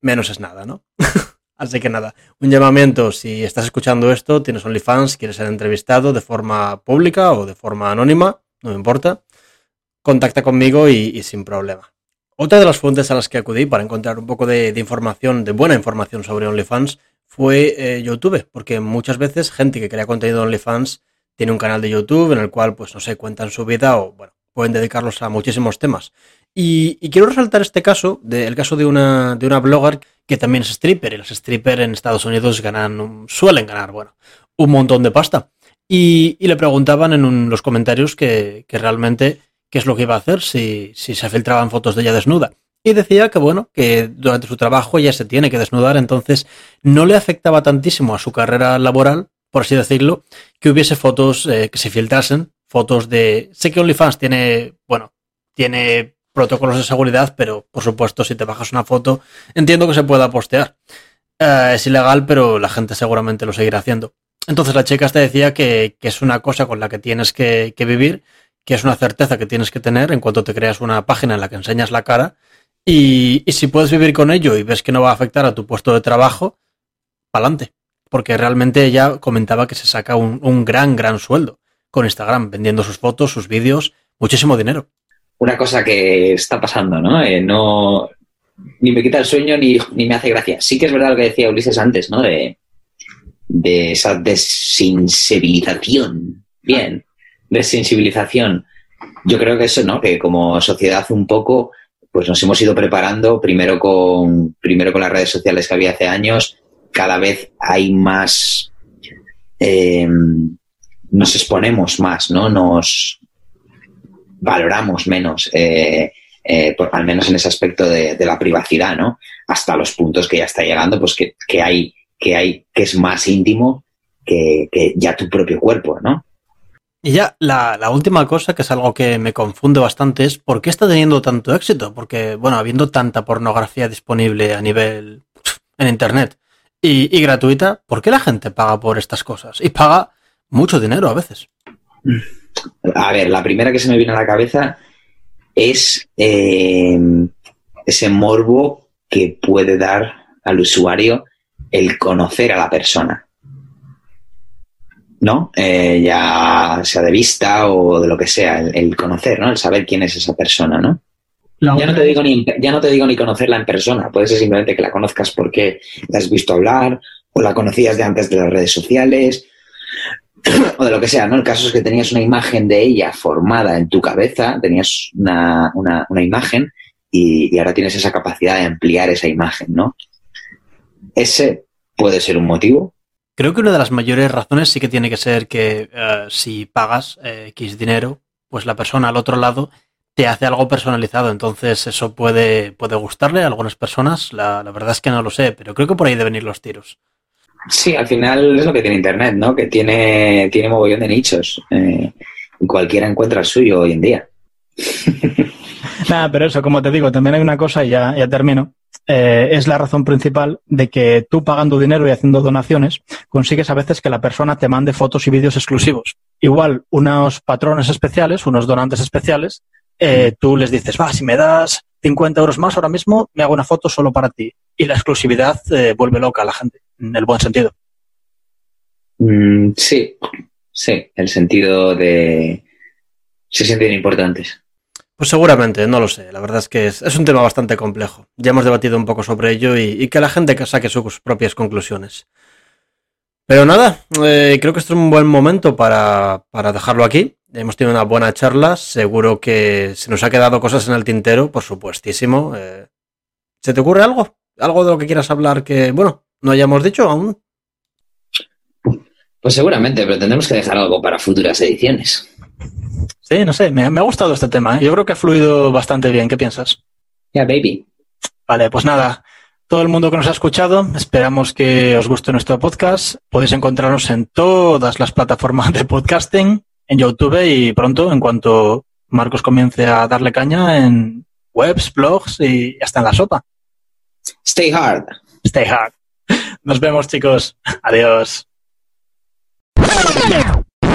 menos es nada, ¿no? Así que nada, un llamamiento, si estás escuchando esto, tienes OnlyFans, quieres ser entrevistado de forma pública o de forma anónima, no me importa, contacta conmigo y, sin problema. Otra de las fuentes a las que acudí para encontrar un poco de, de información, de buena información sobre OnlyFans, fue eh, YouTube, porque muchas veces gente que crea contenido de OnlyFans tiene un canal de YouTube en el cual, pues no sé, cuentan su vida o, bueno, pueden dedicarlos a muchísimos temas. Y, quiero resaltar este caso, de, el caso de una, de una blogger que también es stripper, y las strippers en Estados Unidos ganan, suelen ganar, bueno, un montón de pasta. Y, le preguntaban en los comentarios que, que realmente qué es lo que iba a hacer si, si se filtraban fotos de ella desnuda. Y decía que, bueno, que durante su trabajo ella se tiene que desnudar, entonces no le afectaba tantísimo a su carrera laboral, por así decirlo, que hubiese fotos eh, que se filtrasen, fotos de... Sé que OnlyFans tiene, bueno, tiene protocolos de seguridad, pero por supuesto, si te bajas una foto, entiendo que se pueda postear. Eh, es ilegal, pero la gente seguramente lo seguirá haciendo. Entonces la chica te decía que, es una cosa con la que tienes que, vivir, que es una certeza que tienes que tener en cuanto te creas una página en la que enseñas la cara. Y, si puedes vivir con ello y ves que no va a afectar a tu puesto de trabajo, pa'lante. Porque realmente ella comentaba que se saca un, un gran, gran sueldo con Instagram, vendiendo sus fotos, sus vídeos, muchísimo dinero. Una cosa que está pasando, ¿no? Eh, no ni me quita el sueño ni, ni, me hace gracia. Sí que es verdad lo que decía Ulises antes, ¿no? De, de esa desensibilización. Bien, desensibilización. Yo creo que eso, ¿no? Que como sociedad un poco, pues nos hemos ido preparando primero con, primero con las redes sociales que había hace años. Cada vez hay más, eh, nos exponemos más, ¿no? Nos valoramos menos, eh, eh, al menos en ese aspecto de, la privacidad, ¿no? Hasta los puntos que ya está llegando, pues que, que hay, que hay, que es más íntimo que, ya tu propio cuerpo, ¿no? Y ya la, última cosa, que es algo que me confunde bastante, es por qué está teniendo tanto éxito. Porque, bueno, habiendo tanta pornografía disponible a nivel en Internet y, y gratuita, ¿por qué la gente paga por estas cosas? Y paga mucho dinero a veces. A ver, la primera que se me viene a la cabeza es eh, ese morbo que puede dar al usuario el conocer a la persona. ¿No? Eh, ya sea de vista o de lo que sea, el, conocer, ¿no? El saber quién es esa persona, ¿no? Ya no, te digo ni, ya no te digo ni conocerla en persona, puede ser simplemente que la conozcas porque la has visto hablar o la conocías de antes de las redes sociales o de lo que sea, ¿no? El caso es que tenías una imagen de ella formada en tu cabeza, tenías una, imagen y, ahora tienes esa capacidad de ampliar esa imagen, ¿no? Ese puede ser un motivo. Creo que una de las mayores razones sí que tiene que ser que eh, si pagas eh, X dinero, pues la persona al otro lado te hace algo personalizado. Entonces eso puede, puede gustarle a algunas personas. La, la verdad es que no lo sé, pero creo que por ahí deben ir los tiros. Sí, al final es lo que tiene Internet, ¿no? Que tiene, tiene mogollón de nichos. Eh, cualquiera encuentra el suyo hoy en día. Nada, pero eso, como te digo, también hay una cosa, y ya, ya termino. Eh, es la razón principal de que tú pagando dinero y haciendo donaciones consigues a veces que la persona te mande fotos y vídeos exclusivos. Igual, unos patrones especiales, unos donantes especiales, eh, tú les dices, va, si me das 50 euros más ahora mismo, me hago una foto solo para ti. Y la exclusividad eh, vuelve loca a la gente, en el buen sentido. Mm, sí, sí, el sentido de... se sienten importantes. Pues seguramente, no lo sé. La verdad es que es, un tema bastante complejo. Ya hemos debatido un poco sobre ello y, que la gente saque sus propias conclusiones. Pero nada, eh, creo que este es un buen momento para, para dejarlo aquí. Hemos tenido una buena charla. Seguro que se nos ha quedado cosas en el tintero, por supuestísimo. Eh, ¿Se te ocurre algo? ¿Algo de lo que quieras hablar que, bueno, no hayamos dicho aún? Pues seguramente, pero tendremos que dejar algo para futuras ediciones. Sí, no sé, me, ha gustado este tema. ¿eh? Yo creo que ha fluido bastante bien. ¿Qué piensas? Ya, baby. Vale, pues nada. Todo el mundo que nos ha escuchado, esperamos que os guste nuestro podcast. Podéis encontrarnos en todas las plataformas de podcasting en YouTube y pronto, en cuanto Marcos comience a darle caña en webs, blogs y hasta en la sopa. Stay hard. Stay hard. Nos vemos, chicos. Adiós.